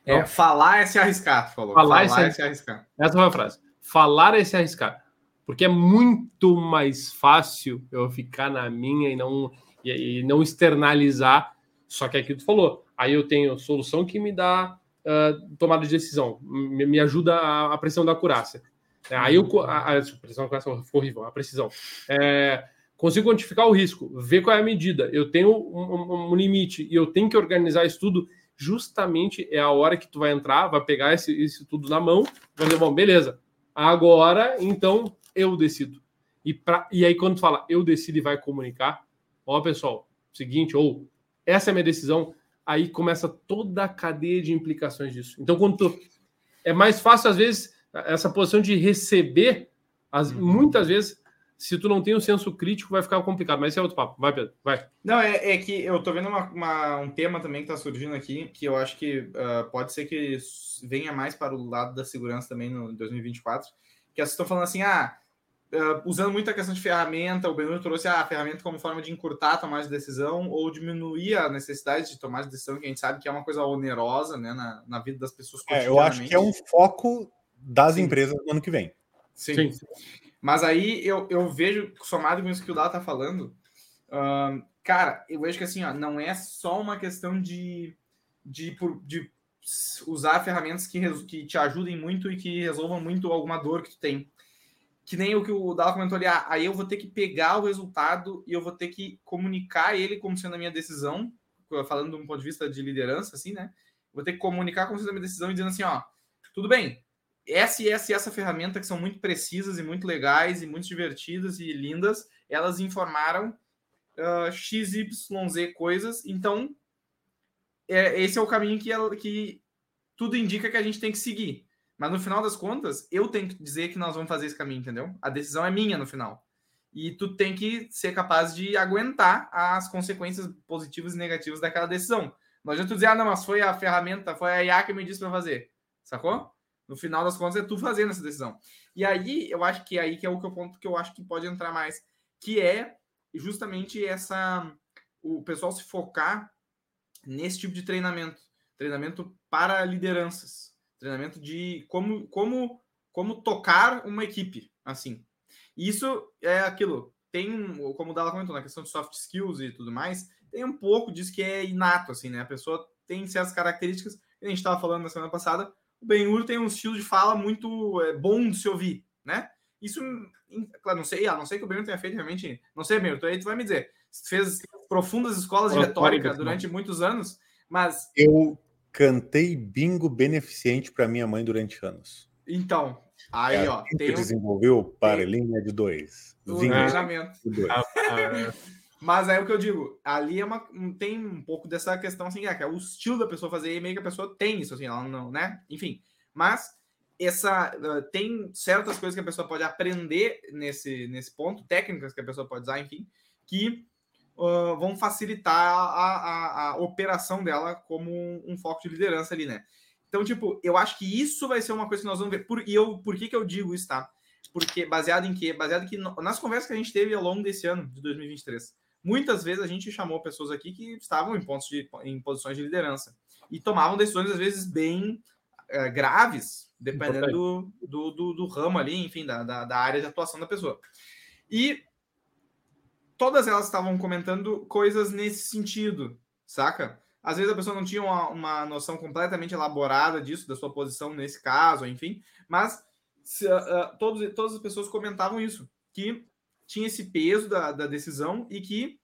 É, falar é se arriscar, falou. Falar, falar é, se, é se arriscar. Essa foi a frase. Falar é se arriscar. Porque é muito mais fácil eu ficar na minha e não, e, e não externalizar. Só que é aquilo que tu falou. Aí eu tenho solução que me dá uh, tomada de decisão, me, me ajuda a, a, pressão da acurácia. É, aí eu. A, a, pressão da foi horrível, a precisão. É, consigo quantificar o risco, ver qual é a medida. Eu tenho um, um, um limite e eu tenho que organizar isso tudo justamente é a hora que tu vai entrar, vai pegar esse, isso tudo na mão, vai dizer, bom, beleza, agora então eu decido. E, pra, e aí, quando fala eu decido e vai comunicar, ó, pessoal, seguinte, ou essa é a minha decisão, aí começa toda a cadeia de implicações disso. Então, quando tu, é mais fácil, às vezes, essa posição de receber, as, uhum. muitas vezes, se tu não tem o um senso crítico, vai ficar complicado. Mas esse é outro papo. Vai, Pedro, vai. Não, é, é que eu tô vendo uma, uma, um tema também que tá surgindo aqui, que eu acho que uh, pode ser que venha mais para o lado da segurança também no 2024, que vocês estão falando assim, ah, uh, usando muito a questão de ferramenta, o Benuro trouxe a ferramenta como forma de encurtar a tomada de decisão ou diminuir a necessidade de tomar de decisão, que a gente sabe que é uma coisa onerosa né, na, na vida das pessoas. É, eu acho que é um foco das Sim. empresas no ano que vem. Sim. Sim. Mas aí eu, eu vejo, somado com isso que o Dá tá falando, uh, cara, eu vejo que assim, ó, não é só uma questão de, de, de usar ferramentas que, que te ajudem muito e que resolvam muito alguma dor que tu tem. Que nem o que o Dala comentou ali, ah, aí eu vou ter que pegar o resultado e eu vou ter que comunicar ele como sendo a minha decisão, falando de um ponto de vista de liderança, assim, né? Vou ter que comunicar como sendo a minha decisão e dizendo assim, ó, tudo bem, essa e essa e essa ferramenta que são muito precisas e muito legais e muito divertidas e lindas, elas informaram uh, XYZ coisas, então é, esse é o caminho que, ela, que tudo indica que a gente tem que seguir. Mas no final das contas, eu tenho que dizer que nós vamos fazer esse caminho, entendeu? A decisão é minha no final. E tu tem que ser capaz de aguentar as consequências positivas e negativas daquela decisão. Não adianta tu dizer, ah, não, mas foi a ferramenta, foi a IA que me disse para fazer. Sacou? No final das contas, é tu fazendo essa decisão. E aí, eu acho que é aí que é o ponto que eu acho que pode entrar mais, que é justamente essa o pessoal se focar nesse tipo de treinamento, treinamento para lideranças, treinamento de como como como tocar uma equipe, assim. Isso é aquilo. Tem, como o Dala comentou, na questão de soft skills e tudo mais, tem um pouco disso que é inato, assim, né? A pessoa tem certas características, que a gente estava falando na semana passada, o Ben-Hur tem um estilo de fala muito é, bom de se ouvir, né? Isso, claro, não sei, a não sei que o Ben-Hur tenha feito realmente, não sei, Ben-Hur, aí tu vai me dizer, fez profundas escolas de retórica durante muitos anos, mas... Eu cantei bingo beneficente para minha mãe durante anos. Então, aí, é, ó... Tem desenvolveu para linha de dois. O engajamento. Ah, ah, mas aí o que eu digo, ali é uma, tem um pouco dessa questão assim, é, que é o estilo da pessoa fazer, e meio que a pessoa tem isso, assim, ela não, né? Enfim, mas essa uh, tem certas coisas que a pessoa pode aprender nesse, nesse ponto, técnicas que a pessoa pode usar, enfim, que uh, vão facilitar a, a, a, operação dela como um, um, foco de liderança ali, né? Então, tipo, eu acho que isso vai ser uma coisa que nós vamos ver. Por, e eu, por que, que eu digo isso, tá? Porque baseado em quê? Baseado que nas conversas que a gente teve ao longo desse ano, de 2023, Muitas vezes a gente chamou pessoas aqui que estavam em pontos de, em posições de liderança e tomavam decisões às vezes bem é, graves, dependendo do, do, do, do, ramo ali, enfim, da, da, da área de atuação da pessoa. E todas elas estavam comentando coisas nesse sentido, saca? Às vezes a pessoa não tinha uma, uma noção completamente elaborada disso, da sua posição nesse caso, enfim, mas se, uh, uh, todos, todas as pessoas comentavam isso, que tinha esse peso da, da decisão e que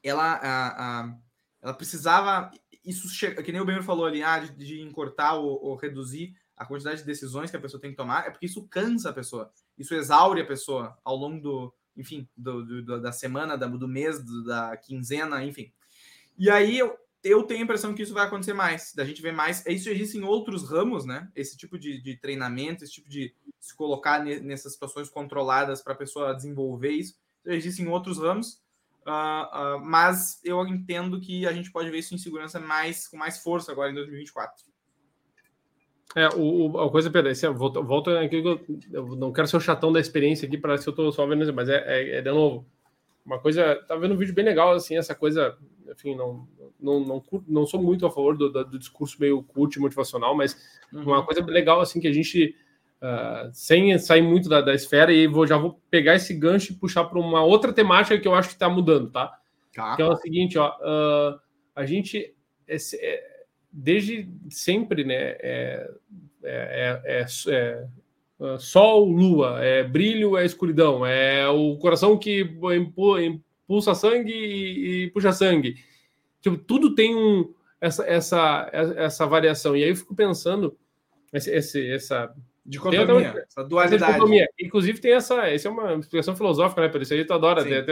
ela, a, ela precisava. Isso que nem o Ben falou ali, ah, de, de ou, ou, reduzir a quantidade de decisões que a pessoa tem que tomar, é porque isso cansa a pessoa, isso exaure a pessoa ao longo do, enfim, do, do da semana, do mês, da quinzena, enfim. E aí eu, eu tenho a impressão que isso vai acontecer mais, da gente ver mais. Isso existe em outros ramos, né? Esse tipo de, de treinamento, esse tipo de se colocar nessas situações controladas para a pessoa desenvolver isso. Isso existe em outros ramos, uh, uh, mas eu entendo que a gente pode ver isso em segurança mais com mais força agora em 2024. É, o, a coisa, Pedro, assim, volta, volta aqui, eu, eu não quero ser o chatão da experiência aqui, parece que eu estou só vendo, mas é, é, é de novo uma coisa. Tá vendo um vídeo bem legal, assim, essa coisa. Enfim, não, não, não, não sou muito a favor do, do discurso meio cult motivacional, mas uhum. uma coisa legal, assim, que a gente. Uh, sem sair muito da, da esfera, e vou, já vou pegar esse gancho e puxar para uma outra temática que eu acho que está mudando, tá? tá? Que é o seguinte, ó. Uh, a gente. É, é, desde sempre, né? É, é, é, é sol, lua, é brilho, é escuridão, é o coração que impulsa sangue e, e puxa sangue. Tipo, tudo tem um, essa, essa, essa variação. E aí eu fico pensando, esse, esse, essa dicotomia, tem, essa dualidade. Essa dicotomia. Inclusive tem essa, essa é uma explicação filosófica, né? Por isso aí tu adora, né?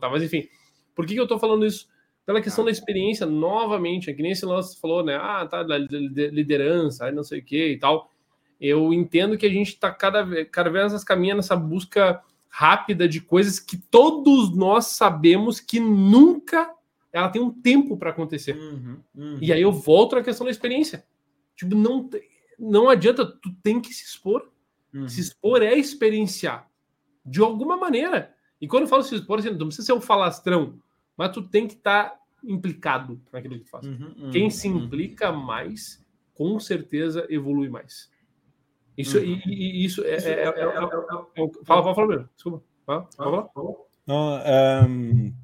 tá, mas enfim, por que, que eu tô falando isso? Pela questão ah. da experiência, novamente, é que nem esse lance falou, né? Ah, tá, da liderança, não sei o que e tal. Eu entendo que a gente está cada, cada vez mais caminhando nessa busca rápida de coisas que todos nós sabemos que nunca ela tem um tempo para acontecer. Uhum, uhum. E aí eu volto à questão da experiência. Tipo, não, não adianta, tu tem que se expor. Uhum. Se expor é experienciar. De alguma maneira. E quando eu falo se expor, assim, não precisa ser um falastrão, mas tu tem que estar tá implicado naquilo que tu faz. Uhum, uhum, Quem se uhum. implica mais, com certeza evolui mais. Isso, uhum. e, e, isso é. é, é, é, é fala, fala, fala mesmo. Desculpa. Fala, fala. Não, um,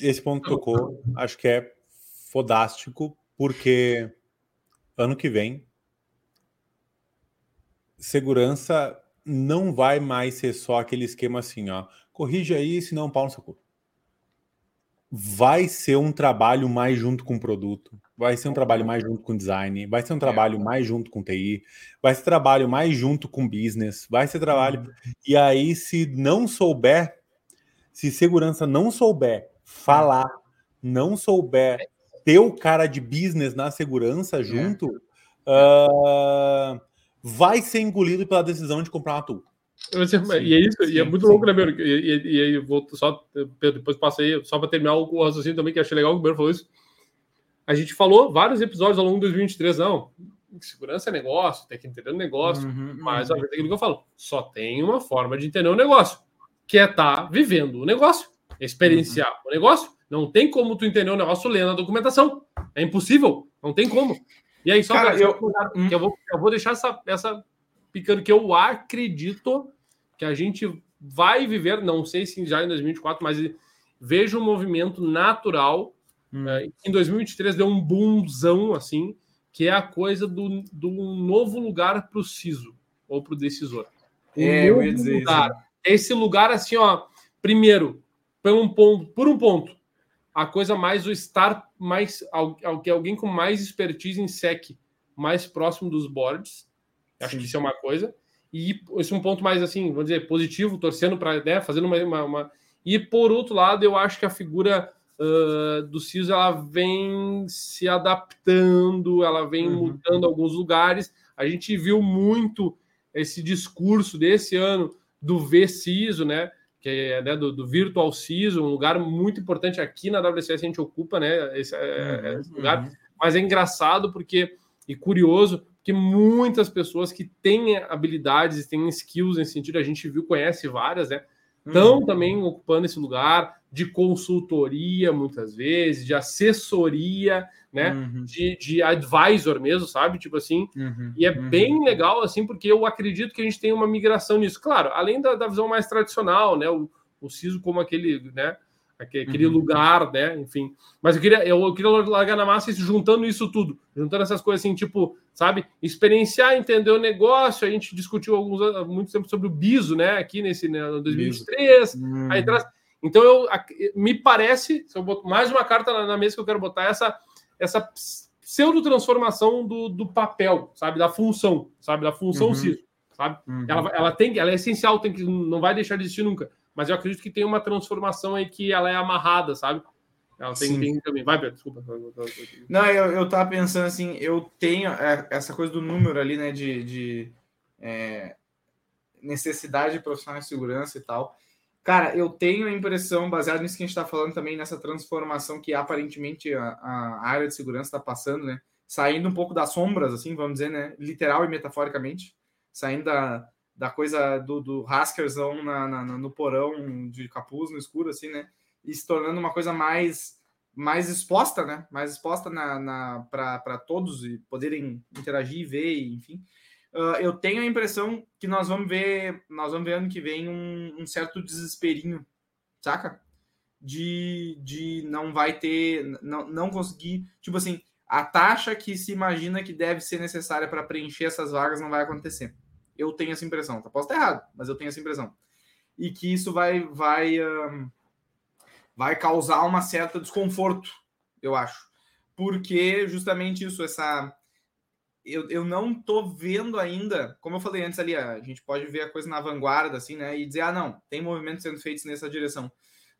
esse ponto que tocou, acho que é fodástico, porque ano que vem segurança não vai mais ser só aquele esquema assim, ó. Corrige aí, senão pau no seu cu vai ser um trabalho mais junto com o produto, vai ser um trabalho mais junto com design, vai ser um trabalho é. mais junto com TI, vai ser trabalho mais junto com business, vai ser trabalho. Uhum. E aí, se não souber, se segurança não souber falar, não souber ter o cara de business na segurança é. junto, uh, vai ser engolido pela decisão de comprar uma tool. Sim, e é isso, sim, e é muito sim. louco, né, meu? E, e, aí, vou só, depois passei, só para terminar o raciocínio também, que achei legal que o Beiro falou isso. A gente falou vários episódios ao longo de 2023, não. Segurança é negócio, tem que entender o negócio. Uhum, mas uhum. aquilo que eu falo, só tem uma forma de entender o negócio, que é estar tá vivendo o negócio, experienciar uhum. o negócio. Não tem como tu entender o negócio lendo a documentação. É impossível, não tem como. E aí, só Cara, pra, eu, eu, vou, eu vou deixar essa, essa picando que eu acredito que a gente vai viver, não sei se já em 2024, mas vejo um movimento natural. Hum. É, em 2023 deu um boomzão, assim, que é a coisa do, do novo lugar para o CISO ou para o decisor. Um é, eu ia dizer lugar. Isso. Esse lugar, assim, ó, primeiro, por um ponto, por um ponto, a coisa mais o estar mais que alguém com mais expertise em SEC, mais próximo dos boards. Acho Sim. que isso é uma coisa. E esse é um ponto mais assim, vamos dizer, positivo, torcendo para, né, fazendo uma, uma, uma, E por outro lado, eu acho que a figura uh, do CISO ela vem se adaptando, ela vem uhum. mudando alguns lugares. A gente viu muito esse discurso desse ano do V-CISO, né? Que é né, do, do Virtual CISO, um lugar muito importante aqui na WCS, a gente ocupa, né? Esse, é, uhum. esse lugar. Uhum. Mas é engraçado porque, e curioso, que muitas pessoas que têm habilidades, têm skills nesse sentido, a gente viu, conhece várias, né? Estão uhum. também ocupando esse lugar de consultoria, muitas vezes, de assessoria, né? Uhum. De, de advisor mesmo, sabe? Tipo assim. Uhum. E é uhum. bem legal, assim, porque eu acredito que a gente tem uma migração nisso. Claro, além da, da visão mais tradicional, né? O, o CISO como aquele, né? Aquele uhum. lugar, né? Enfim. Mas eu queria, eu, queria largar na massa isso, juntando isso tudo, juntando essas coisas assim, tipo, sabe, experienciar, entender o negócio. A gente discutiu alguns muito tempo sobre o BISO, né? Aqui nesse né, 2023. Uhum. Aí traz. Então eu me parece, se eu boto mais uma carta na, na mesa que eu quero botar essa essa pseudo transformação do, do papel, sabe, da função, sabe, da função uhum. CISO, sabe? Uhum. Ela, ela tem, ela é essencial, tem que não vai deixar de existir nunca mas eu acredito que tem uma transformação aí que ela é amarrada, sabe? Ela tem, tem também. Vai, Beto, desculpa. Não, eu, eu tava pensando assim, eu tenho é, essa coisa do número ali, né, de, de é, necessidade de profissionais de segurança e tal. Cara, eu tenho a impressão, baseado nisso que a gente está falando também, nessa transformação que aparentemente a, a área de segurança está passando, né? Saindo um pouco das sombras, assim, vamos dizer, né? Literal e metaforicamente, saindo da, da coisa do, do Haskerzão na, na, no porão de capuz no escuro, assim, né? E se tornando uma coisa mais mais exposta, né? Mais exposta na, na para todos e poderem interagir, ver, enfim. Uh, eu tenho a impressão que nós vamos ver, nós vamos ver ano que vem um, um certo desesperinho, saca? De, de não vai ter, não, não conseguir, tipo assim, a taxa que se imagina que deve ser necessária para preencher essas vagas não vai acontecer. Eu tenho essa impressão. Tá? Posso estar errado, mas eu tenho essa impressão. E que isso vai, vai, um, vai causar uma certa desconforto, eu acho. Porque justamente isso, essa. Eu, eu não tô vendo ainda, como eu falei antes ali, a gente pode ver a coisa na vanguarda, assim, né? E dizer, ah, não, tem movimentos sendo feitos nessa direção.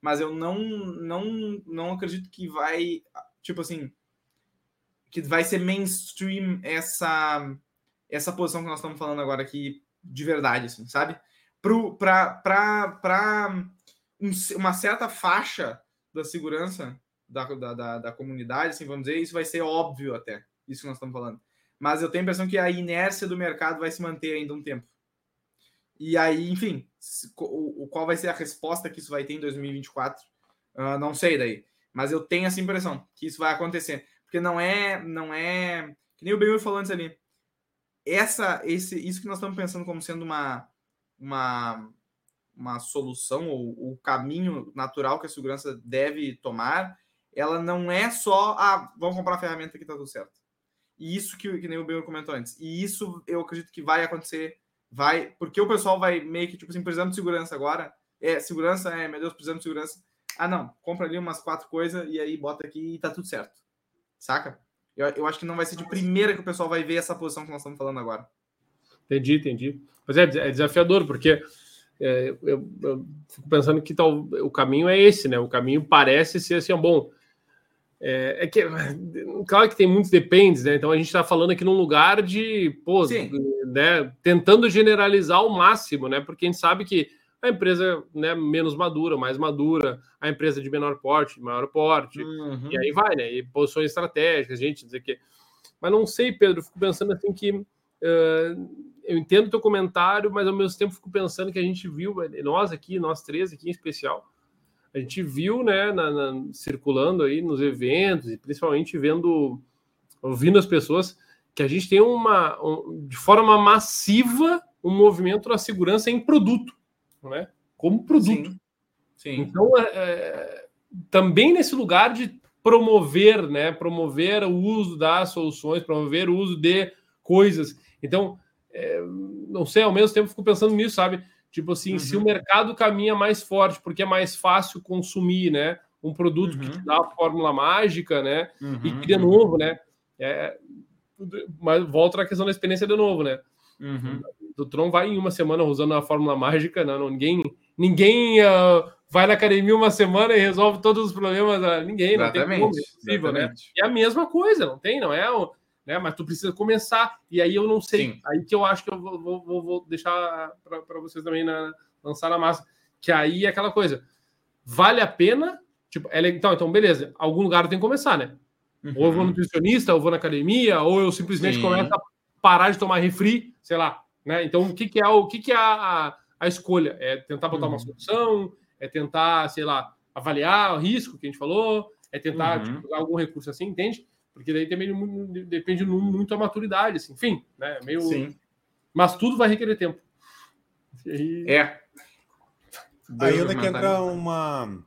Mas eu não, não, não acredito que vai, tipo assim, que vai ser mainstream essa essa posição que nós estamos falando agora aqui de verdade, assim, sabe? Para uma certa faixa da segurança da, da, da, da, comunidade, assim, vamos dizer, isso vai ser óbvio até, isso que nós estamos falando. Mas eu tenho a impressão que a inércia do mercado vai se manter ainda um tempo. E aí, enfim, o qual vai ser a resposta que isso vai ter em 2024? Uh, ah, não sei daí. Mas eu tenho essa impressão que isso vai acontecer. Porque não é, não é. Que nem o Benhur falou antes ali. Essa, esse, isso que nós estamos pensando como sendo uma, uma, uma solução ou o caminho natural que a segurança deve tomar, ela não é só, ah, vamos comprar a ferramenta que está tudo certo. E isso que, que nem o Benhur comentou antes. E isso eu acredito que vai acontecer, vai, porque o pessoal vai meio que, tipo assim, precisando de segurança agora. É, segurança, é, meu Deus, precisando de segurança. Ah, não, compra ali umas quatro coisas e aí bota aqui e tá tudo certo. Saca? Eu, eu acho que não vai ser de primeira que o pessoal vai ver essa posição que nós estamos falando agora. Entendi, entendi. Mas é, é desafiador, porque é, eu, eu, fico pensando que tal, o caminho é esse, né? O caminho parece ser assim, bom. É, é que, claro que tem muitos dependes, né? Então a gente está falando aqui num lugar de, pô, né, tentando generalizar ao máximo, né? Porque a gente sabe que a empresa né, menos madura, mais madura, a empresa de menor porte, maior porte, uhum. e aí vai, né? E posições estratégicas, gente, dizer que. Mas não sei, Pedro, fico pensando assim que uh, eu entendo o teu comentário, mas ao mesmo tempo fico pensando que a gente viu, nós aqui, nós três aqui em especial, a gente viu, né, na, na, circulando aí nos eventos e principalmente vendo, ouvindo as pessoas, que a gente tem uma, um, de forma massiva, um movimento da segurança em produto né? Como produto. Sim. Sim. Então, é, é, também nesse lugar de promover, né? Promover o uso das soluções, promover o uso de coisas. Então, é, não sei, ao mesmo tempo fico pensando nisso, sabe? Tipo assim, uhum. se o mercado caminha mais forte, porque é mais fácil consumir, né? Um produto uhum. que te dá a fórmula mágica, né? Uhum. E cria novo, né? É, mas volta à questão da experiência de novo, né? Uhum do Tron vai em uma semana usando a fórmula mágica, não, não ninguém, ninguém uh, vai na academia uma semana e resolve todos os problemas, uh, ninguém, não exatamente, tem como, é possível, né? A mesma coisa, não tem, não é? Né? Mas tu precisa começar, e aí eu não sei, Sim. aí que eu acho que eu vou, vou, vou deixar para vocês também na, lançar na massa, que aí é aquela coisa, vale a pena, tipo, é, então, então beleza, algum lugar tem que começar, né? Uhum. Ou eu vou no nutricionista, ou vou na academia, ou eu simplesmente Sim. começo a parar de tomar refri, sei lá, né? Então, o que, que é o que, que é a, a escolha? É tentar botar uhum. uma solução, é tentar, sei lá, avaliar o risco que a gente falou, é tentar uhum. tipo, algum recurso assim, entende? Porque daí também depende muito da maturidade, assim. enfim, né? Meio. Sim. Mas tudo vai requerer tempo. Aí... É. Aí ainda que entra uma,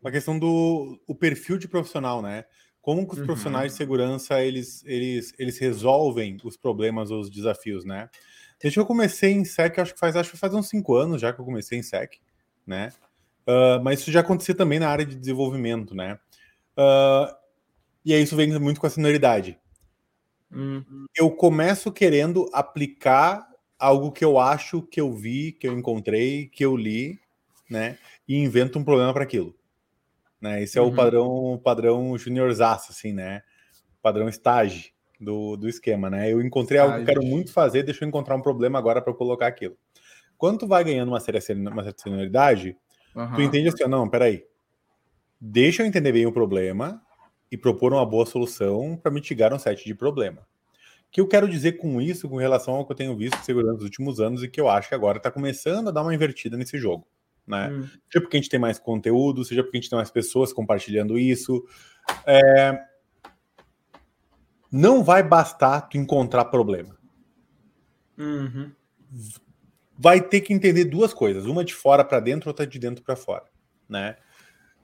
uma questão do o perfil de profissional, né? Como que os uhum. profissionais de segurança eles, eles, eles resolvem os problemas ou os desafios, né? Desde que eu comecei em SEC, acho que faz, acho que faz uns cinco anos já que eu comecei em SEC, né? Uh, mas isso já acontecia também na área de desenvolvimento, né? Uh, e aí isso vem muito com a senioridade. Uhum. Eu começo querendo aplicar algo que eu acho, que eu vi, que eu encontrei, que eu li, né? E invento um problema para aquilo. Né? Esse é uhum. o padrão padrão juniorzaço, assim, né? Padrão estágio do, do esquema, né? Eu encontrei algo que eu quero muito fazer, deixa eu encontrar um problema agora para colocar aquilo. Quando tu vai ganhando uma, uma certa senioridade, uhum. tu entende assim, não, peraí, deixa eu entender bem o problema e propor uma boa solução para mitigar um set de problema. O que eu quero dizer com isso, com relação ao que eu tenho visto de segurança nos últimos anos e que eu acho que agora está começando a dar uma invertida nesse jogo. Né? Hum. Seja porque a gente tem mais conteúdo, seja porque a gente tem mais pessoas compartilhando isso. É... Não vai bastar tu encontrar problema. Uhum. Vai ter que entender duas coisas, uma de fora para dentro, outra de dentro para fora, né?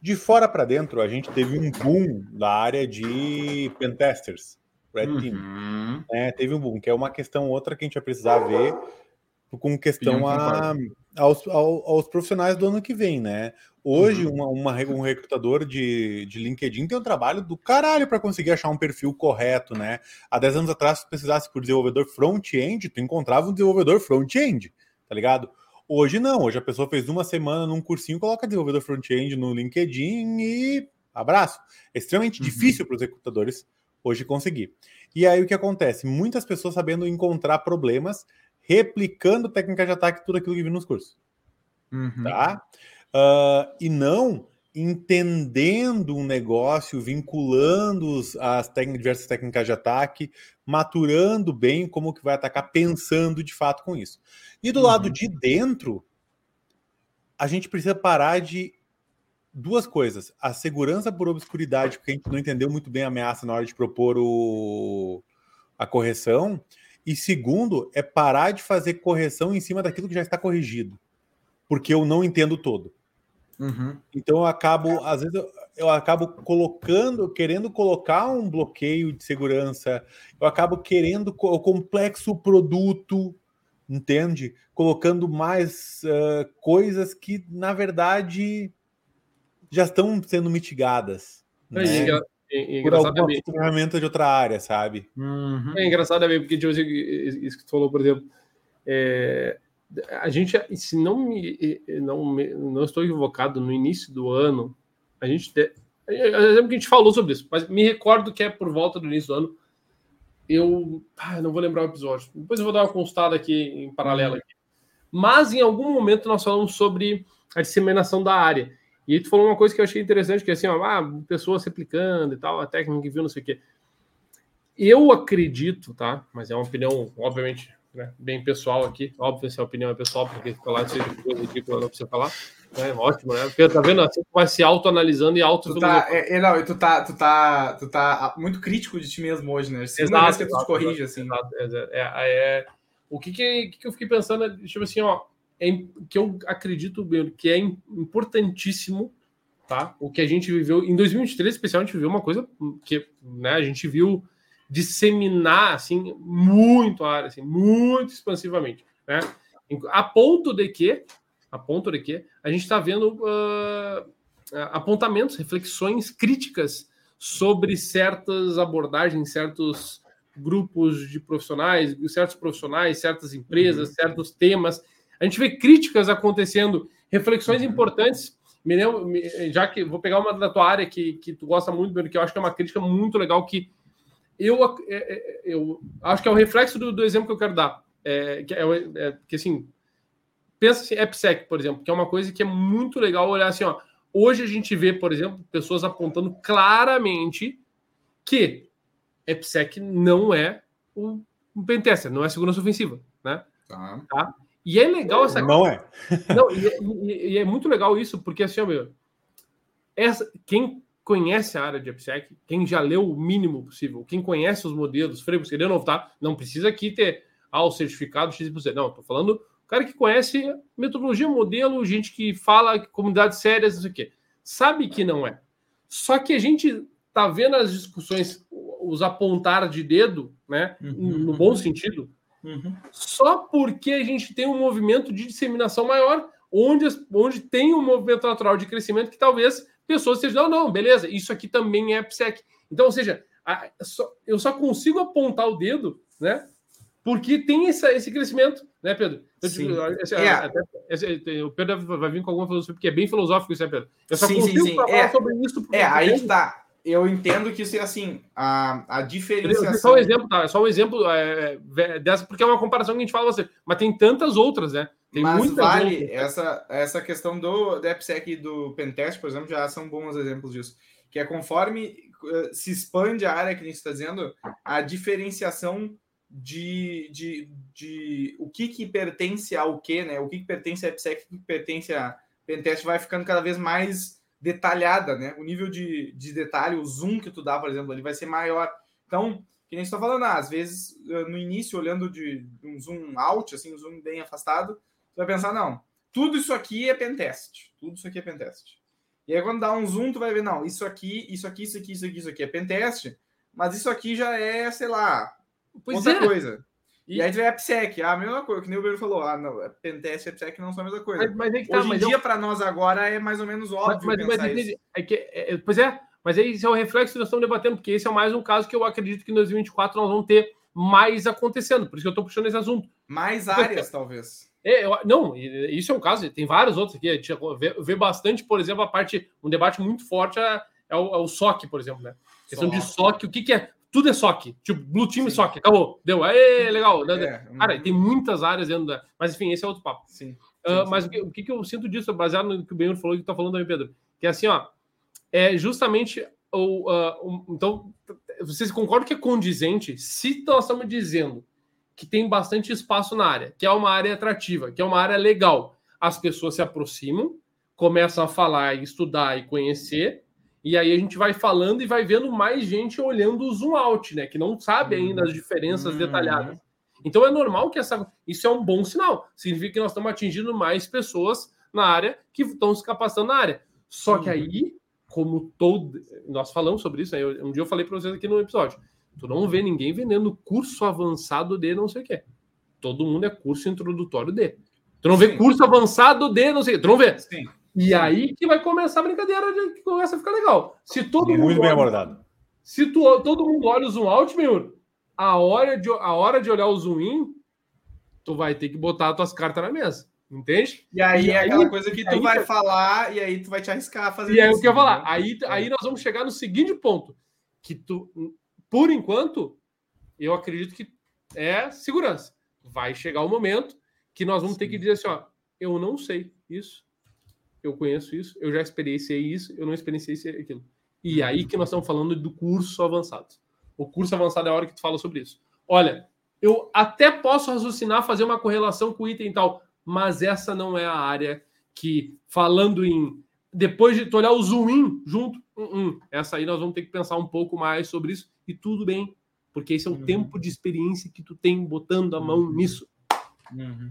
De fora para dentro, a gente teve um boom da área de pentesters, Red uhum. Team. É, teve um boom, que é uma questão outra que a gente vai precisar ver com questão a, aos, aos, profissionais do ano que vem, né? Hoje, uhum. uma, uma, um recrutador de, de LinkedIn tem um trabalho do caralho para conseguir achar um perfil correto, né? Há 10 anos atrás, se precisasse por desenvolvedor front-end, tu encontrava um desenvolvedor front-end, tá ligado? Hoje não, hoje a pessoa fez uma semana num cursinho, coloca desenvolvedor front-end no LinkedIn e abraço. É extremamente uhum. difícil para os recrutadores hoje conseguir. E aí o que acontece? Muitas pessoas sabendo encontrar problemas, replicando técnica de ataque, tudo aquilo que viu nos cursos. Uhum. Tá? Uh, e não entendendo um negócio, vinculando as diversas técnicas de ataque, maturando bem como que vai atacar, pensando de fato com isso. E do uhum. lado de dentro, a gente precisa parar de duas coisas: a segurança por obscuridade, porque a gente não entendeu muito bem a ameaça na hora de propor o, a correção. E segundo, é parar de fazer correção em cima daquilo que já está corrigido, porque eu não entendo todo. Uhum. Então eu acabo, às vezes, eu, eu, acabo colocando, querendo colocar um bloqueio de segurança, eu acabo querendo o complexo produto, entende? Colocando mais uh, coisas que, na verdade, já estão sendo mitigadas. É, né? É, é por alguma ferramenta de outra área, sabe? Uhum. É engraçado também, porque tipo, isso que tu falou, por exemplo, é, a gente, se não me, não, não estou equivocado, no início do ano, a gente. Eu lembro que a gente falou sobre isso, mas me recordo que é por volta do início do ano. Eu ah, não vou lembrar o episódio. Depois eu vou dar uma consultada aqui em paralelo. Aqui. Mas em algum momento nós falamos sobre a disseminação da área. E tu falou uma coisa que eu achei interessante, que é assim, ó, ah, pessoas replicando e tal, a técnica que viu, não sei o quê. Eu acredito, tá? Mas é uma opinião, obviamente, né? bem pessoal aqui. Óbvio, se a opinião é pessoal, porque falar seja coisa ridícula, não precisa falar. É ótimo, né? Porque tá vendo? Assim, vai se autoanalisando e auto tu tá, é, é, não, tu tá, tu tá, tu tá muito crítico de ti mesmo hoje, né? Segunda exato, vez que tu te corrige, assim. Exato, é, é, é, o que que, que eu fiquei pensando é, tipo assim, ó, é, que eu acredito que é importantíssimo, tá? O que a gente viveu em 2023, especialmente, a gente viveu uma coisa que, né, a gente viu disseminar assim muito a área, assim, muito expansivamente, né? A ponto de que, a ponto de que a gente está vendo uh, apontamentos, reflexões críticas sobre certas abordagens, certos grupos de profissionais, certos profissionais, certas empresas, uhum. certos temas. A gente vê críticas acontecendo, reflexões uhum. importantes. Me lembro, já que vou pegar uma da tua área que, que tu gosta muito, que eu acho que é uma crítica muito legal que eu, é, é, eu acho que é o reflexo do, do exemplo que eu quero dar. É, que, é, é, que assim, pensa assim, AppSec, por exemplo, que é uma coisa que é muito legal olhar assim, ó. Hoje a gente vê, por exemplo, pessoas apontando claramente que AppSec não é um, um pentester, não é segurança ofensiva, né? Tá. tá? E é legal essa Não é. não, e, é, e, e, é muito legal isso, porque assim, ó, meu, essa, quem conhece a área de AppSec, quem já leu o mínimo possível, quem conhece os modelos, frameworks, que de novo, tá? Não precisa aqui ter ah, o certificado X%. Não, estou falando o cara que conhece metodologia, modelo, gente que fala, comunidades sérias, não sei o quê. Sabe que não é. Só que a gente tá vendo as discussões, os apontar de dedo, né? Uhum, no bom sentido, uhum. só porque a gente tem um movimento de disseminação maior, onde, onde tem um movimento natural de crescimento que talvez pessoas estejam, não, não, beleza, isso aqui também é AppSec. Então, ou seja, a, só, eu só consigo apontar o dedo, né? Porque tem essa, esse crescimento, né, Pedro? Sim. Esse, é. até, esse, o Pedro vai vir com alguma filosofia, porque é bem filosófico isso, né, Pedro? Eu só sim, consigo sim, sim. falar é, sobre isso. É, aí que tá. Eu entendo que isso é assim, a, a diferenciação. É só um exemplo, tá? É só um exemplo é, é, dessa, porque é uma comparação que a gente fala você, mas tem tantas outras, né? Tem Mas vale essa, essa questão do, do AppSec e do Pentest, por exemplo, já são bons exemplos disso. Que é conforme uh, se expande a área que a gente está dizendo, a diferenciação de, de, de o que, que pertence ao que, né? O que, que pertence a IPSEC, o que, que pertence a Pentest vai ficando cada vez mais detalhada, né? O nível de, de detalhe, o zoom que tu dá, por exemplo, ali vai ser maior. Então, que nem está falando, ah, às vezes no início, olhando de um zoom out, assim, um zoom bem afastado, tu vai pensar, não, tudo isso aqui é pentest. Tudo isso aqui é pentest. E aí, quando dá um zoom, tu vai ver, não, isso aqui, isso aqui, isso aqui, isso aqui, isso aqui é pentest, mas isso aqui já é, sei lá, pois outra é. coisa. E, e aí tu vê a AppSec, ah, a mesma coisa, que nem o Beiro falou, ah, não, é pentest e AppSec não são a mesma coisa. Mas, mas é que tá, Hoje em dia, eu... para nós agora, é mais ou menos óbvio mas, mas, mas é que, é, pois é, mas esse é o reflexo que nós estamos debatendo, porque esse é mais um caso que eu acredito que em 2024 nós vamos ter mais acontecendo, por isso que eu estou puxando esse assunto. Mais áreas, talvez. É, eu, não, isso é um caso, tem vários outros aqui. A gente vê, vê bastante, por exemplo, a parte, um debate muito forte é, é, o, é o SOC, por exemplo, né? A questão de SOC, o que, que é? Tudo é SOC, tipo, Blue Team Sim. SOC, acabou, deu, Aê, legal. É, Cara, tem muitas áreas dentro da. Mas enfim, esse é outro papo. Sim. Uh, mas o que, o que, eu sinto disso, baseado no que o Benhur falou e que tá falando também, Pedro, que é assim, ó, é justamente o. Uh, então, vocês concordam que é condizente se nós estamos dizendo que tem bastante espaço na área, que é uma área atrativa, que é uma área legal. As pessoas se aproximam, começam a falar, estudar e conhecer, e aí a gente vai falando e vai vendo mais gente olhando o zoom out, né? Que não sabe ainda as diferenças uhum. detalhadas. Então é normal que essa. Isso é um bom sinal. Significa que nós estamos atingindo mais pessoas na área que estão se capacitando na área. Só que uhum. aí, como todo. Nós falamos sobre isso, né? um dia eu falei para vocês aqui no episódio. Tu não vê ninguém vendendo curso avançado de não sei o quê. Todo mundo é curso introdutório de. Tu não vê Sim. curso avançado de não sei o quê. Tu não vê. Sim. E Sim. aí que vai começar a brincadeira de que começa a ficar legal. Se todo Muito mundo bem olha, abordado. Se tu, todo mundo olha o zoom out, meu, a hora de, a hora de olhar o zoom in, tu vai ter que botar as tuas cartas na mesa. Entende? E aí, e é aquela coisa que tu aí, vai falar e aí tu vai te arriscar a fazer E é o que eu ia falar. Né? Aí, aí nós vamos chegar no seguinte ponto: que tu por enquanto, eu acredito que é segurança. Vai chegar o momento que nós vamos Sim. ter que dizer assim: ó, eu não sei isso, eu conheço isso, eu já experienciei isso, eu não experienciei aquilo. E aí que nós estamos falando do curso avançado. O curso avançado é a hora que tu fala sobre isso. Olha, eu até posso raciocinar, fazer uma correlação com o item e tal, mas essa não é a área que, falando em. Depois de tu olhar o zoom in junto, uh -uh, essa aí nós vamos ter que pensar um pouco mais sobre isso e tudo bem, porque esse é o uhum. tempo de experiência que tu tem botando a mão uhum. nisso. Uhum.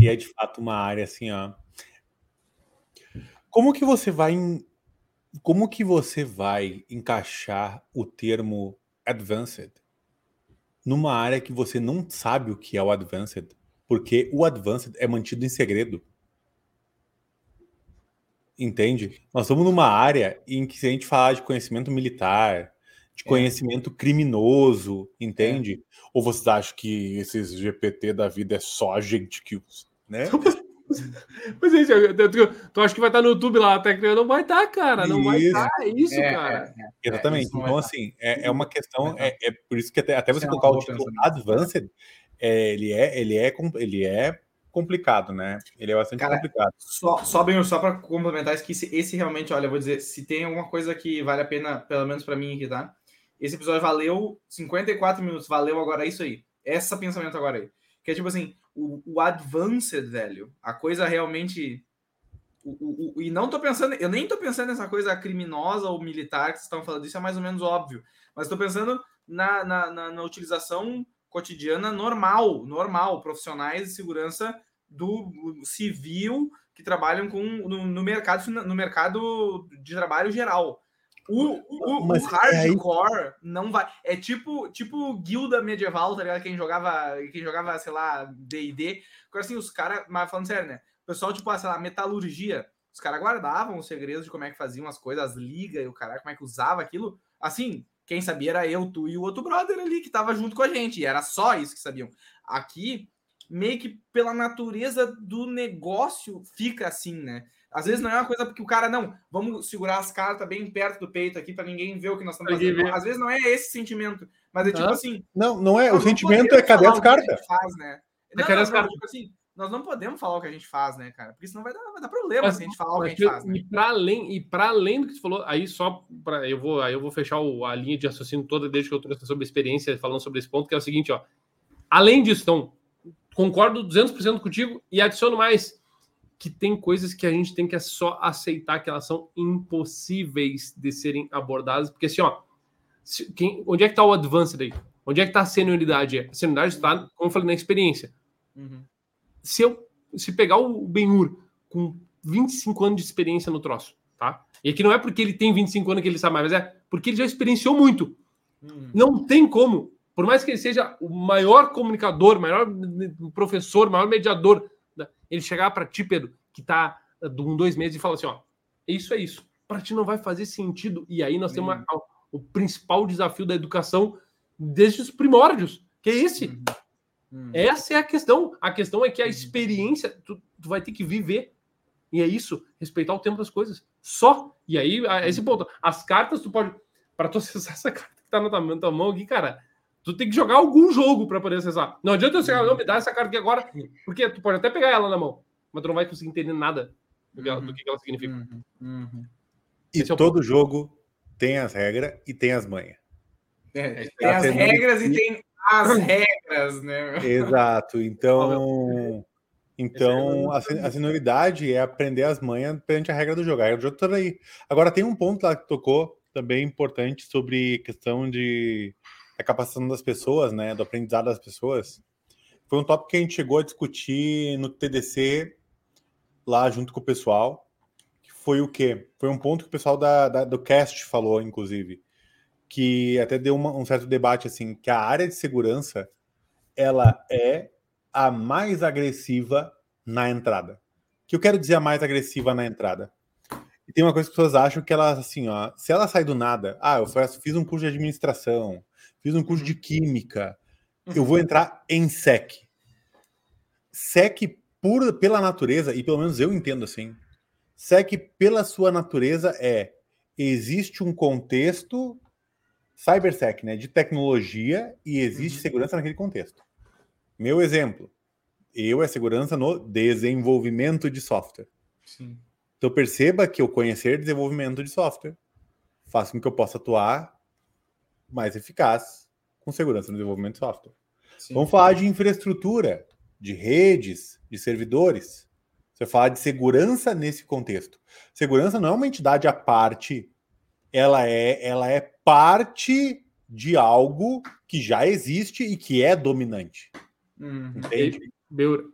E é de fato uma área assim, ó. Como que você vai como que você vai encaixar o termo advanced numa área que você não sabe o que é o advanced? Porque o advanced é mantido em segredo. Entende? Nós estamos numa área em que se a gente falar de conhecimento militar, de é. conhecimento é. criminoso, entende? É. Ou vocês acham que esses GPT da vida é só a gente que usa, né? Pois é, tu, tu acha que vai estar no YouTube lá, até que não vai estar, cara, não isso. vai estar, é isso, é, cara. É, é. Exatamente, então assim, é, uma questão, é, por isso que até, até você colocar o título Advanced, ele, é, ele, é, ele é complicado, né? Ele é bastante Cara, complicado. Só, só bem, só para complementar isso, que esse, esse, realmente, olha, eu vou dizer, se tem alguma coisa que vale a pena, pelo menos para mim aqui, tá? Esse episódio valeu 54 minutos, valeu agora isso aí. Essa pensamento agora aí. Que é tipo assim, o, o advanced, velho, a coisa realmente. O, o, o, e não tô pensando, eu nem tô pensando nessa coisa criminosa ou militar que vocês estão falando, isso é mais ou menos óbvio. Mas tô pensando na, na, na, na utilização cotidiana normal, normal, profissionais de segurança do civil que trabalham com no, no mercado no mercado de trabalho geral. O, o, o hardcore é não vai. É tipo tipo guilda medieval, tá ligado? Quem jogava, quem jogava, sei lá, DD. Agora assim, os caras, mas falando sério, né? O pessoal, tipo, sei lá, metalurgia. Os caras guardavam os segredos de como é que faziam as coisas, as ligas e o cara, como é que usava aquilo. Assim, quem sabia era eu, tu e o outro brother ali que tava junto com a gente. E era só isso que sabiam. Aqui, meio que pela natureza do negócio, fica assim, né? Às vezes não é uma coisa porque o cara, não, vamos segurar as cartas bem perto do peito aqui para ninguém ver o que nós estamos fazendo. Às vezes não é esse sentimento, mas é tipo assim. Não, não é. O sentimento é cadê as cartas? Faz, né? Não, cadê as cartas? Tipo assim, nós não podemos falar o que a gente faz, né, cara? Porque senão vai dar, vai dar problema mas, se a gente falar o que a gente faz. Né? E para além, e para além do que você falou, aí só para eu vou, aí eu vou fechar o, a linha de raciocínio toda desde que eu trouxe sobre experiência falando sobre esse ponto, que é o seguinte, ó. Além disso, então, concordo 200% contigo e adiciono mais que tem coisas que a gente tem que só aceitar que elas são impossíveis de serem abordadas, porque assim, ó, se, quem, onde é que está o advanced aí? Onde é que está a senioridade? A senioridade está, como eu falei, na experiência. Uhum se eu se pegar o Ben-Hur com 25 anos de experiência no troço, tá? E aqui não é porque ele tem 25 anos que ele sabe mais, mas é porque ele já experienciou muito. Hum. Não tem como, por mais que ele seja o maior comunicador, maior professor, maior mediador, ele chegar para ti, Pedro, que tá de um, dois meses e falar assim, ó, isso é isso. Para ti não vai fazer sentido. E aí nós hum. temos uma, o principal desafio da educação desde os primórdios, que é esse. Hum. Hum. Essa é a questão. A questão é que a hum. experiência, tu, tu, vai ter que viver. E é isso, respeitar o tempo das coisas. Só. E aí, esse hum. ponto. As cartas, tu pode. Para tu acessar essa carta que tá na tua, na tua mão aqui, cara, tu tem que jogar algum jogo para poder acessar. Não adianta eu chegar, não, me dá essa carta aqui agora, porque tu pode até pegar ela na mão, mas tu não vai conseguir entender nada do que, ela, do que ela significa. Uhum. Uhum. E é todo ponto. jogo tem as regras e tem as manhas. É, tem as regras e tem as regras, né? Exato. Então, então a, a senioridade é aprender as manhas perante a regra do jogo. A regra do jogo tá aí. Agora tem um ponto lá que tocou também importante sobre questão de a capacitação das pessoas, né? Do aprendizado das pessoas. Foi um tópico que a gente chegou a discutir no TDC lá junto com o pessoal. Que foi o quê? Foi um ponto que o pessoal da, da do cast falou, inclusive que até deu uma, um certo debate assim, que a área de segurança ela é a mais agressiva na entrada. O que eu quero dizer a mais agressiva na entrada? E tem uma coisa que as pessoas acham que ela assim, ó, se ela sai do nada, ah, eu fiz um curso de administração, fiz um curso de química, eu vou entrar em SEC. SEC por, pela natureza, e pelo menos eu entendo assim, SEC pela sua natureza é existe um contexto cybersec, né, de tecnologia e existe uhum. segurança naquele contexto. Meu exemplo, eu é segurança no desenvolvimento de software. Sim. Então perceba que eu conhecer desenvolvimento de software faz com que eu possa atuar mais eficaz com segurança no desenvolvimento de software. Sim. Vamos falar de infraestrutura, de redes, de servidores. Você fala de segurança nesse contexto. Segurança não é uma entidade à parte ela é, ela é parte de algo que já existe e que é dominante. Uhum. Entende? Meu,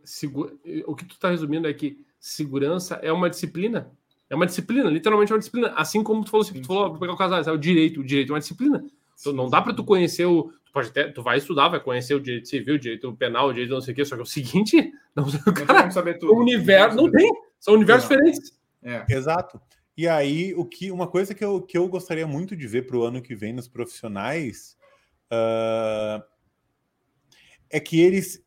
o que tu está resumindo é que segurança é uma disciplina. É uma disciplina, literalmente é uma disciplina. Assim como tu falou, assim, tu falou pegar o casal, é o direito, o direito é uma disciplina. Então, não dá para tu conhecer o. Tu, pode até, tu vai estudar, vai conhecer o direito civil, o direito penal, o direito não sei o quê, só que é o seguinte, não, cara, saber tudo. O universo não tem, são universos diferentes. É. Exato. E aí, o que uma coisa que eu, que eu gostaria muito de ver para o ano que vem nos profissionais uh, é que eles,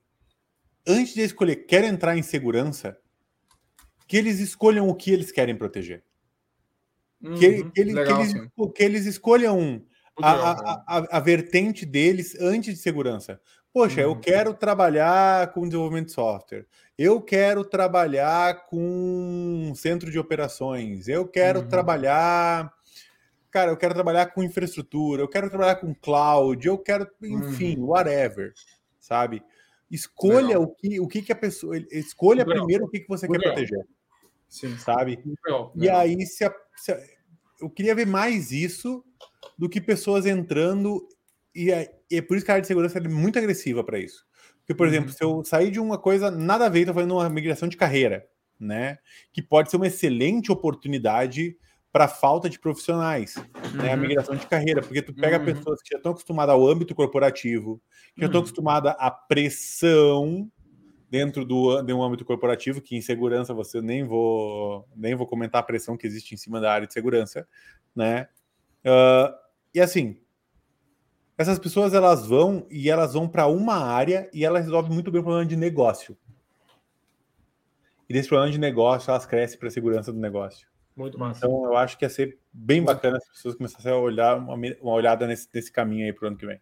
antes de escolher, querem entrar em segurança, que eles escolham o que eles querem proteger. Uhum, que, que, eles, legal, que, eles, que, eles, escolham a, a, a, a, vertente deles antes de segurança. Poxa, uhum. eu quero trabalhar com desenvolvimento de software. Eu quero trabalhar com centro de operações. Eu quero uhum. trabalhar. Cara, eu quero trabalhar com infraestrutura. Eu quero trabalhar com cloud. Eu quero, enfim, uhum. whatever. Sabe? Escolha o que, o que, que a pessoa. Escolha primeiro o que, que você quer proteger. Sim. Sabe? E aí, se, a, se a, eu queria ver mais isso do que pessoas entrando. E é, e é por isso que a área de segurança é muito agressiva para isso. Porque, por uhum. exemplo, se eu sair de uma coisa nada a ver, estou fazendo uma migração de carreira, né? Que pode ser uma excelente oportunidade para falta de profissionais, uhum. né? A uhum. migração de carreira, porque tu pega uhum. pessoas que já estão acostumadas ao âmbito corporativo, que já estão uhum. acostumadas à pressão dentro do, de um âmbito corporativo, que em segurança você nem vou nem vou comentar a pressão que existe em cima da área de segurança, né? Uh, e assim, essas pessoas elas vão e elas vão para uma área e elas resolvem muito bem o problema de negócio. E desse problema de negócio elas crescem para a segurança do negócio. Muito massa. Então eu acho que ia ser bem bacana as pessoas começarem a olhar uma, uma olhada nesse, nesse caminho aí para o ano que vem.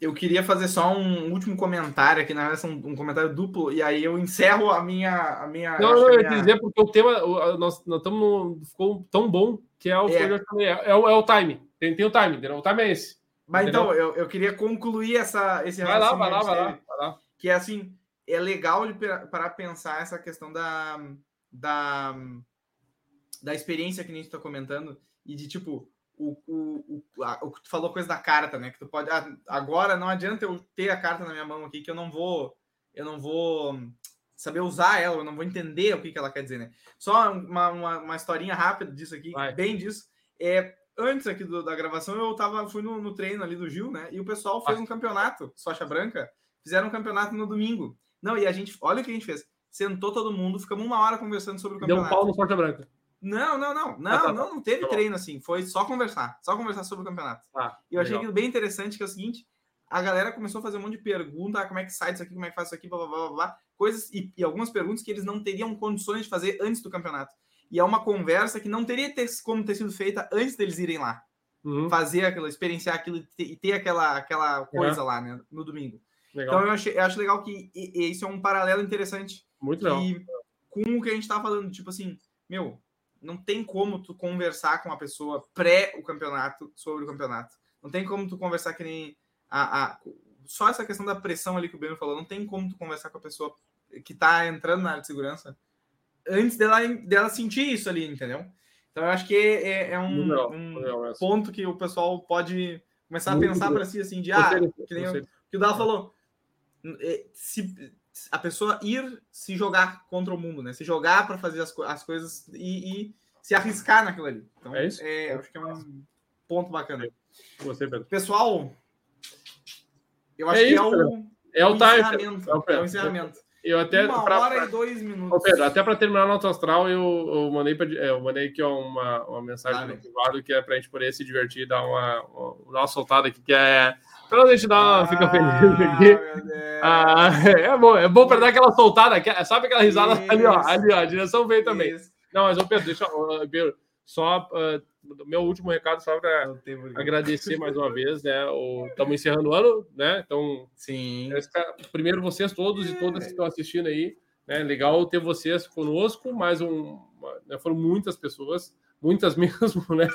eu queria fazer só um último comentário aqui, na verdade, um, um comentário duplo, e aí eu encerro a minha. A minha não, não, eu ia minha... dizer, porque o tema, nós estamos. Ficou tão bom que é o, é. é, é, o, é o time. Tem, tem o time, entendeu? O time é esse. Mas entendeu? então, eu, eu queria concluir essa, esse vai lá, vai lá, vai lá, vai lá. Que é assim, é legal de para pensar essa questão da, da, da experiência que a gente está comentando e de tipo o, o, o, a, o que tu falou coisa da carta, né? Que tu pode ah, agora não adianta eu ter a carta na minha mão aqui que eu não vou eu não vou saber usar ela, eu não vou entender o que, que ela quer dizer, né? Só uma, uma, uma historinha rápida disso aqui, Vai. bem disso. É, antes aqui do, da gravação, eu tava, fui no, no, treino ali do Gil, né? E o pessoal fez um campeonato, Socha Branca, fizeram um campeonato no domingo. Não, e a gente, olha o que a gente fez. Sentou todo mundo, ficamos uma hora conversando sobre o campeonato. Deu um pau no Socha Branca. Não, não, não, não, ah, tá, não, não teve tá treino assim, foi só conversar, só conversar sobre o campeonato. Ah, e eu achei bem interessante, que é o seguinte, a galera começou a fazer um monte de perguntas, ah, como é que sai isso aqui, como é que faz isso aqui, blá, blá, blá, blá coisas e, e, algumas perguntas que eles não teriam condições de fazer antes do campeonato. E é uma conversa que não teria ter, como ter sido feita antes deles irem lá. Uhum. Fazer aquilo, experienciar aquilo e ter, aquela, aquela coisa uhum. lá, né, no domingo. Legal. Então eu, achei, eu acho legal que e, e isso é um paralelo interessante. Muito legal. com o que a gente tá falando, tipo assim, meu, não tem como tu conversar com uma pessoa pré o campeonato sobre o campeonato. Não tem como tu conversar que nem a, a só essa questão da pressão ali que o Breno falou, não tem como tu conversar com a pessoa que tá entrando na área de segurança antes dela, dela sentir isso ali, entendeu? Então eu acho que é, é um, não, não, ponto que o pessoal pode começar a pensar para si assim, de ah, que nem o, que o Dal falou, é, se a pessoa ir se jogar contra o mundo, né? Se jogar para fazer as, as coisas e, e, se arriscar naquilo ali. Então, é isso. É, acho que é um ponto bacana. Você, Pedro. Pessoal, eu acho é que é, o, é o, encerramento. É o, é o encerramento. Eu até uma pra, hora e dois minutos. Ô Pedro, até para terminar o nosso astral, eu, eu mandei pra, é, eu mandei aqui uma, uma mensagem no privado que é para a gente poder se divertir, dar uma, uma, uma soltada aqui, que é para a gente dar uma, ah, fica feliz aqui. Ah, é bom, é bom para dar aquela soltada, sabe aquela risada Isso. ali, ó, ali, ó, a direção veio também. Isso. Não, mas ô Pedro, deixa, Pedro, só uh, meu último recado só para agradecer mais uma vez, né? Estamos encerrando o ano, né? Então, sim. Primeiro vocês todos e todas que estão assistindo aí, né? Legal ter vocês conosco, mais um, né? foram muitas pessoas, muitas mesmo, né?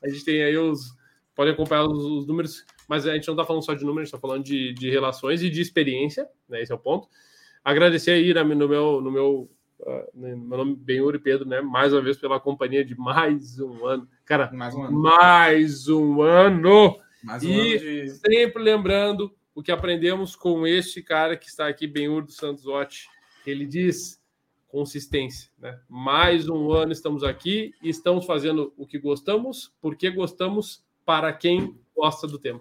A gente tem aí os podem acompanhar os, os números, mas a gente não está falando só de números, está falando de, de relações e de experiência, né? Esse é o ponto. Agradecer aí né, no meu no meu meu nome é Benhur Pedro, né? Mais uma vez pela companhia de mais um ano. Cara, mais um ano. Mais um ano. Mais um e ano de... sempre lembrando o que aprendemos com este cara que está aqui, Benhur do Santos Otti. Ele diz consistência, né? Mais um ano estamos aqui e estamos fazendo o que gostamos, porque gostamos para quem gosta do tema.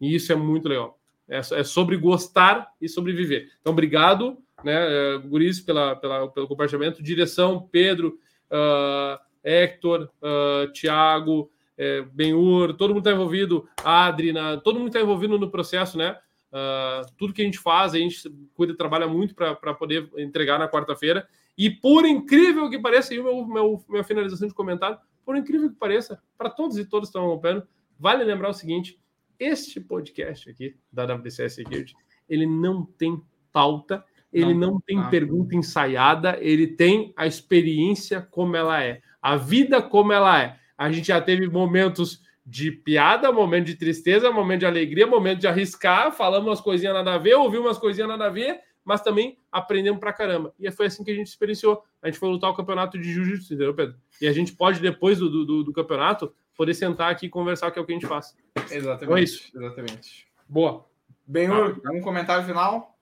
E isso é muito legal. É, é sobre gostar e sobreviver. Então, obrigado né, uh, Guris, pela, pela, pelo compartilhamento, direção, Pedro, uh, Hector, uh, Thiago, é, Benhur, todo mundo está envolvido, Adrina, todo mundo está envolvido no processo, né? Uh, tudo que a gente faz, a gente cuida, trabalha muito para poder entregar na quarta-feira. E por incrível que pareça, e o meu, meu, minha finalização de comentário, por incrível que pareça, para todos e todas que estão acompanhando, vale lembrar o seguinte: este podcast aqui da WCS Security, ele não tem pauta, ele não, não tem pergunta ensaiada, ele tem a experiência como ela é, a vida como ela é. A gente já teve momentos de piada, momento de tristeza, momento de alegria, momento de arriscar, falamos umas coisinhas nada a ver, ouvimos umas coisinhas nada a ver, mas também aprendemos pra caramba. E foi assim que a gente experienciou. A gente foi lutar o campeonato de jiu-jitsu, entendeu, Pedro? E a gente pode, depois do, do, do, campeonato, poder sentar aqui e conversar, que é o que a gente faz. Exatamente. Então é isso. Exatamente. Boa. Bem, um comentário final?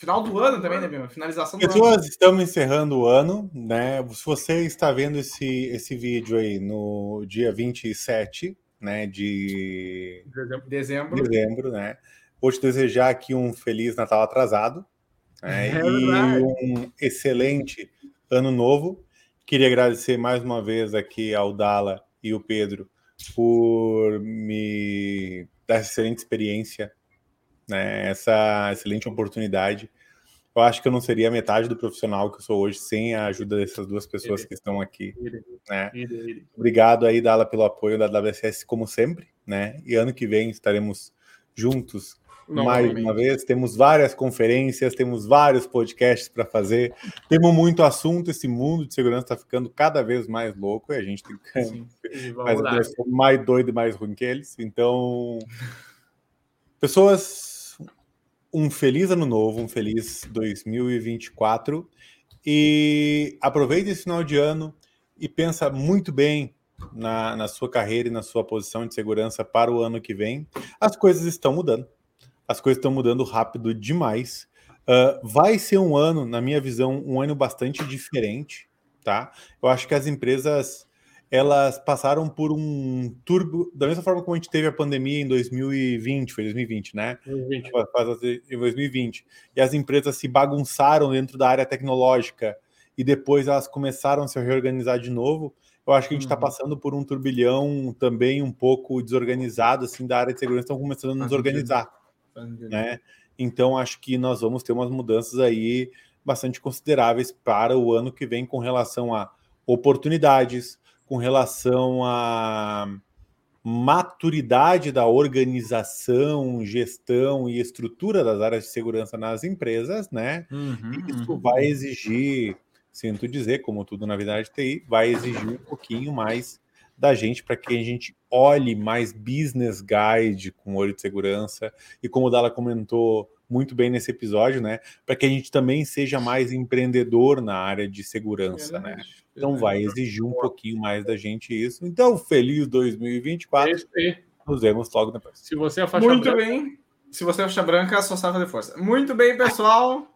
Final do ano também, né, Bima? Finalização do Pessoas, ano. estamos encerrando o ano, né? Se você está vendo esse, esse vídeo aí no dia 27, né, de dezembro, dezembro né? Vou te desejar aqui um feliz Natal atrasado né? é e um excelente ano novo. Queria agradecer mais uma vez aqui ao Dala e o Pedro por me dar essa excelente experiência né, essa excelente oportunidade. Eu acho que eu não seria metade do profissional que eu sou hoje sem a ajuda dessas duas pessoas que estão aqui. Né? Obrigado aí, Dala, pelo apoio da WSS, como sempre. Né? E ano que vem estaremos juntos mais uma vez. Temos várias conferências, temos vários podcasts para fazer, temos muito assunto. Esse mundo de segurança está ficando cada vez mais louco e a gente tem que mais, mais doido e mais ruim que eles. Então, pessoas, um feliz ano novo, um feliz 2024 e aproveite esse final de ano e pensa muito bem na, na sua carreira e na sua posição de segurança para o ano que vem. As coisas estão mudando as coisas estão mudando rápido demais. Uh, vai ser um ano, na minha visão, um ano bastante diferente, tá? Eu acho que as empresas elas passaram por um turbo, da mesma forma como a gente teve a pandemia em 2020, foi 2020, né? 2020. Em 2020. E as empresas se bagunçaram dentro da área tecnológica e depois elas começaram a se reorganizar de novo. Eu acho que a gente está uhum. passando por um turbilhão também um pouco desorganizado, assim, da área de segurança, estão começando a nos organizar né? Então acho que nós vamos ter umas mudanças aí bastante consideráveis para o ano que vem com relação a oportunidades, com relação a maturidade da organização, gestão e estrutura das áreas de segurança nas empresas, né? Uhum, Isso uhum. vai exigir, sinto dizer, como tudo na vida de TI, vai exigir um pouquinho mais da gente para que a gente olhe mais business guide com olho de segurança e como o Dala comentou muito bem nesse episódio, né, para que a gente também seja mais empreendedor na área de segurança, é né? Então vai exigir um pouquinho mais da gente isso. Então, feliz 2024. É Nos vemos logo depois. Se você é faixa Muito branca... bem. Se você é faixa branca, só sabe fazer força. Muito bem, pessoal.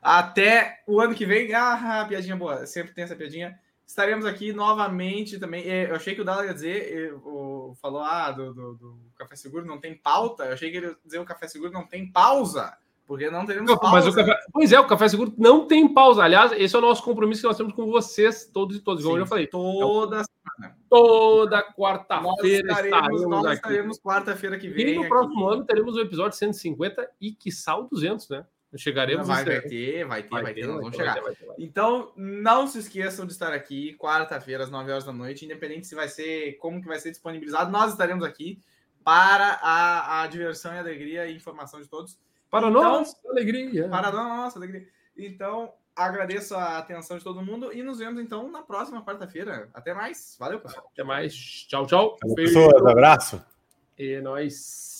Até o ano que vem. Ah, piadinha boa. Sempre tem essa piadinha estaremos aqui novamente também. É, eu achei que o Dala ia dizer, o, falou ah, do, do, do, Café Seguro não tem pauta. Eu achei que ele ia dizer o Café Seguro não tem pausa. Porque não teremos não, pausa. Mas o café, pois é, o Café Seguro não tem pausa. Aliás, esse é o nosso compromisso que nós temos com vocês, todos e todos. Como eu já falei. Toda é semana. Toda quarta-feira estaremos, nós estaremos quarta-feira que vem. E no próximo ano teremos o episódio 150 e que sal 200, né? Chegaremos. Vai, vai ter, vai ter, vai, vai ter, nós vamos chegar. Vai vai ter, então, não se esqueçam de estar aqui quarta-feira às 9 horas da noite, independente se vai ser, como que vai ser disponibilizado, nós estaremos aqui para a, a diversão e alegria e informação de todos. Para então, nossa alegria. Para nossa alegria. Então, agradeço a atenção de todo mundo e nos vemos então na próxima quarta-feira. Até mais. Valeu, pessoal. Até mais. Tchau, tchau. Pessoas, abraço. E nós.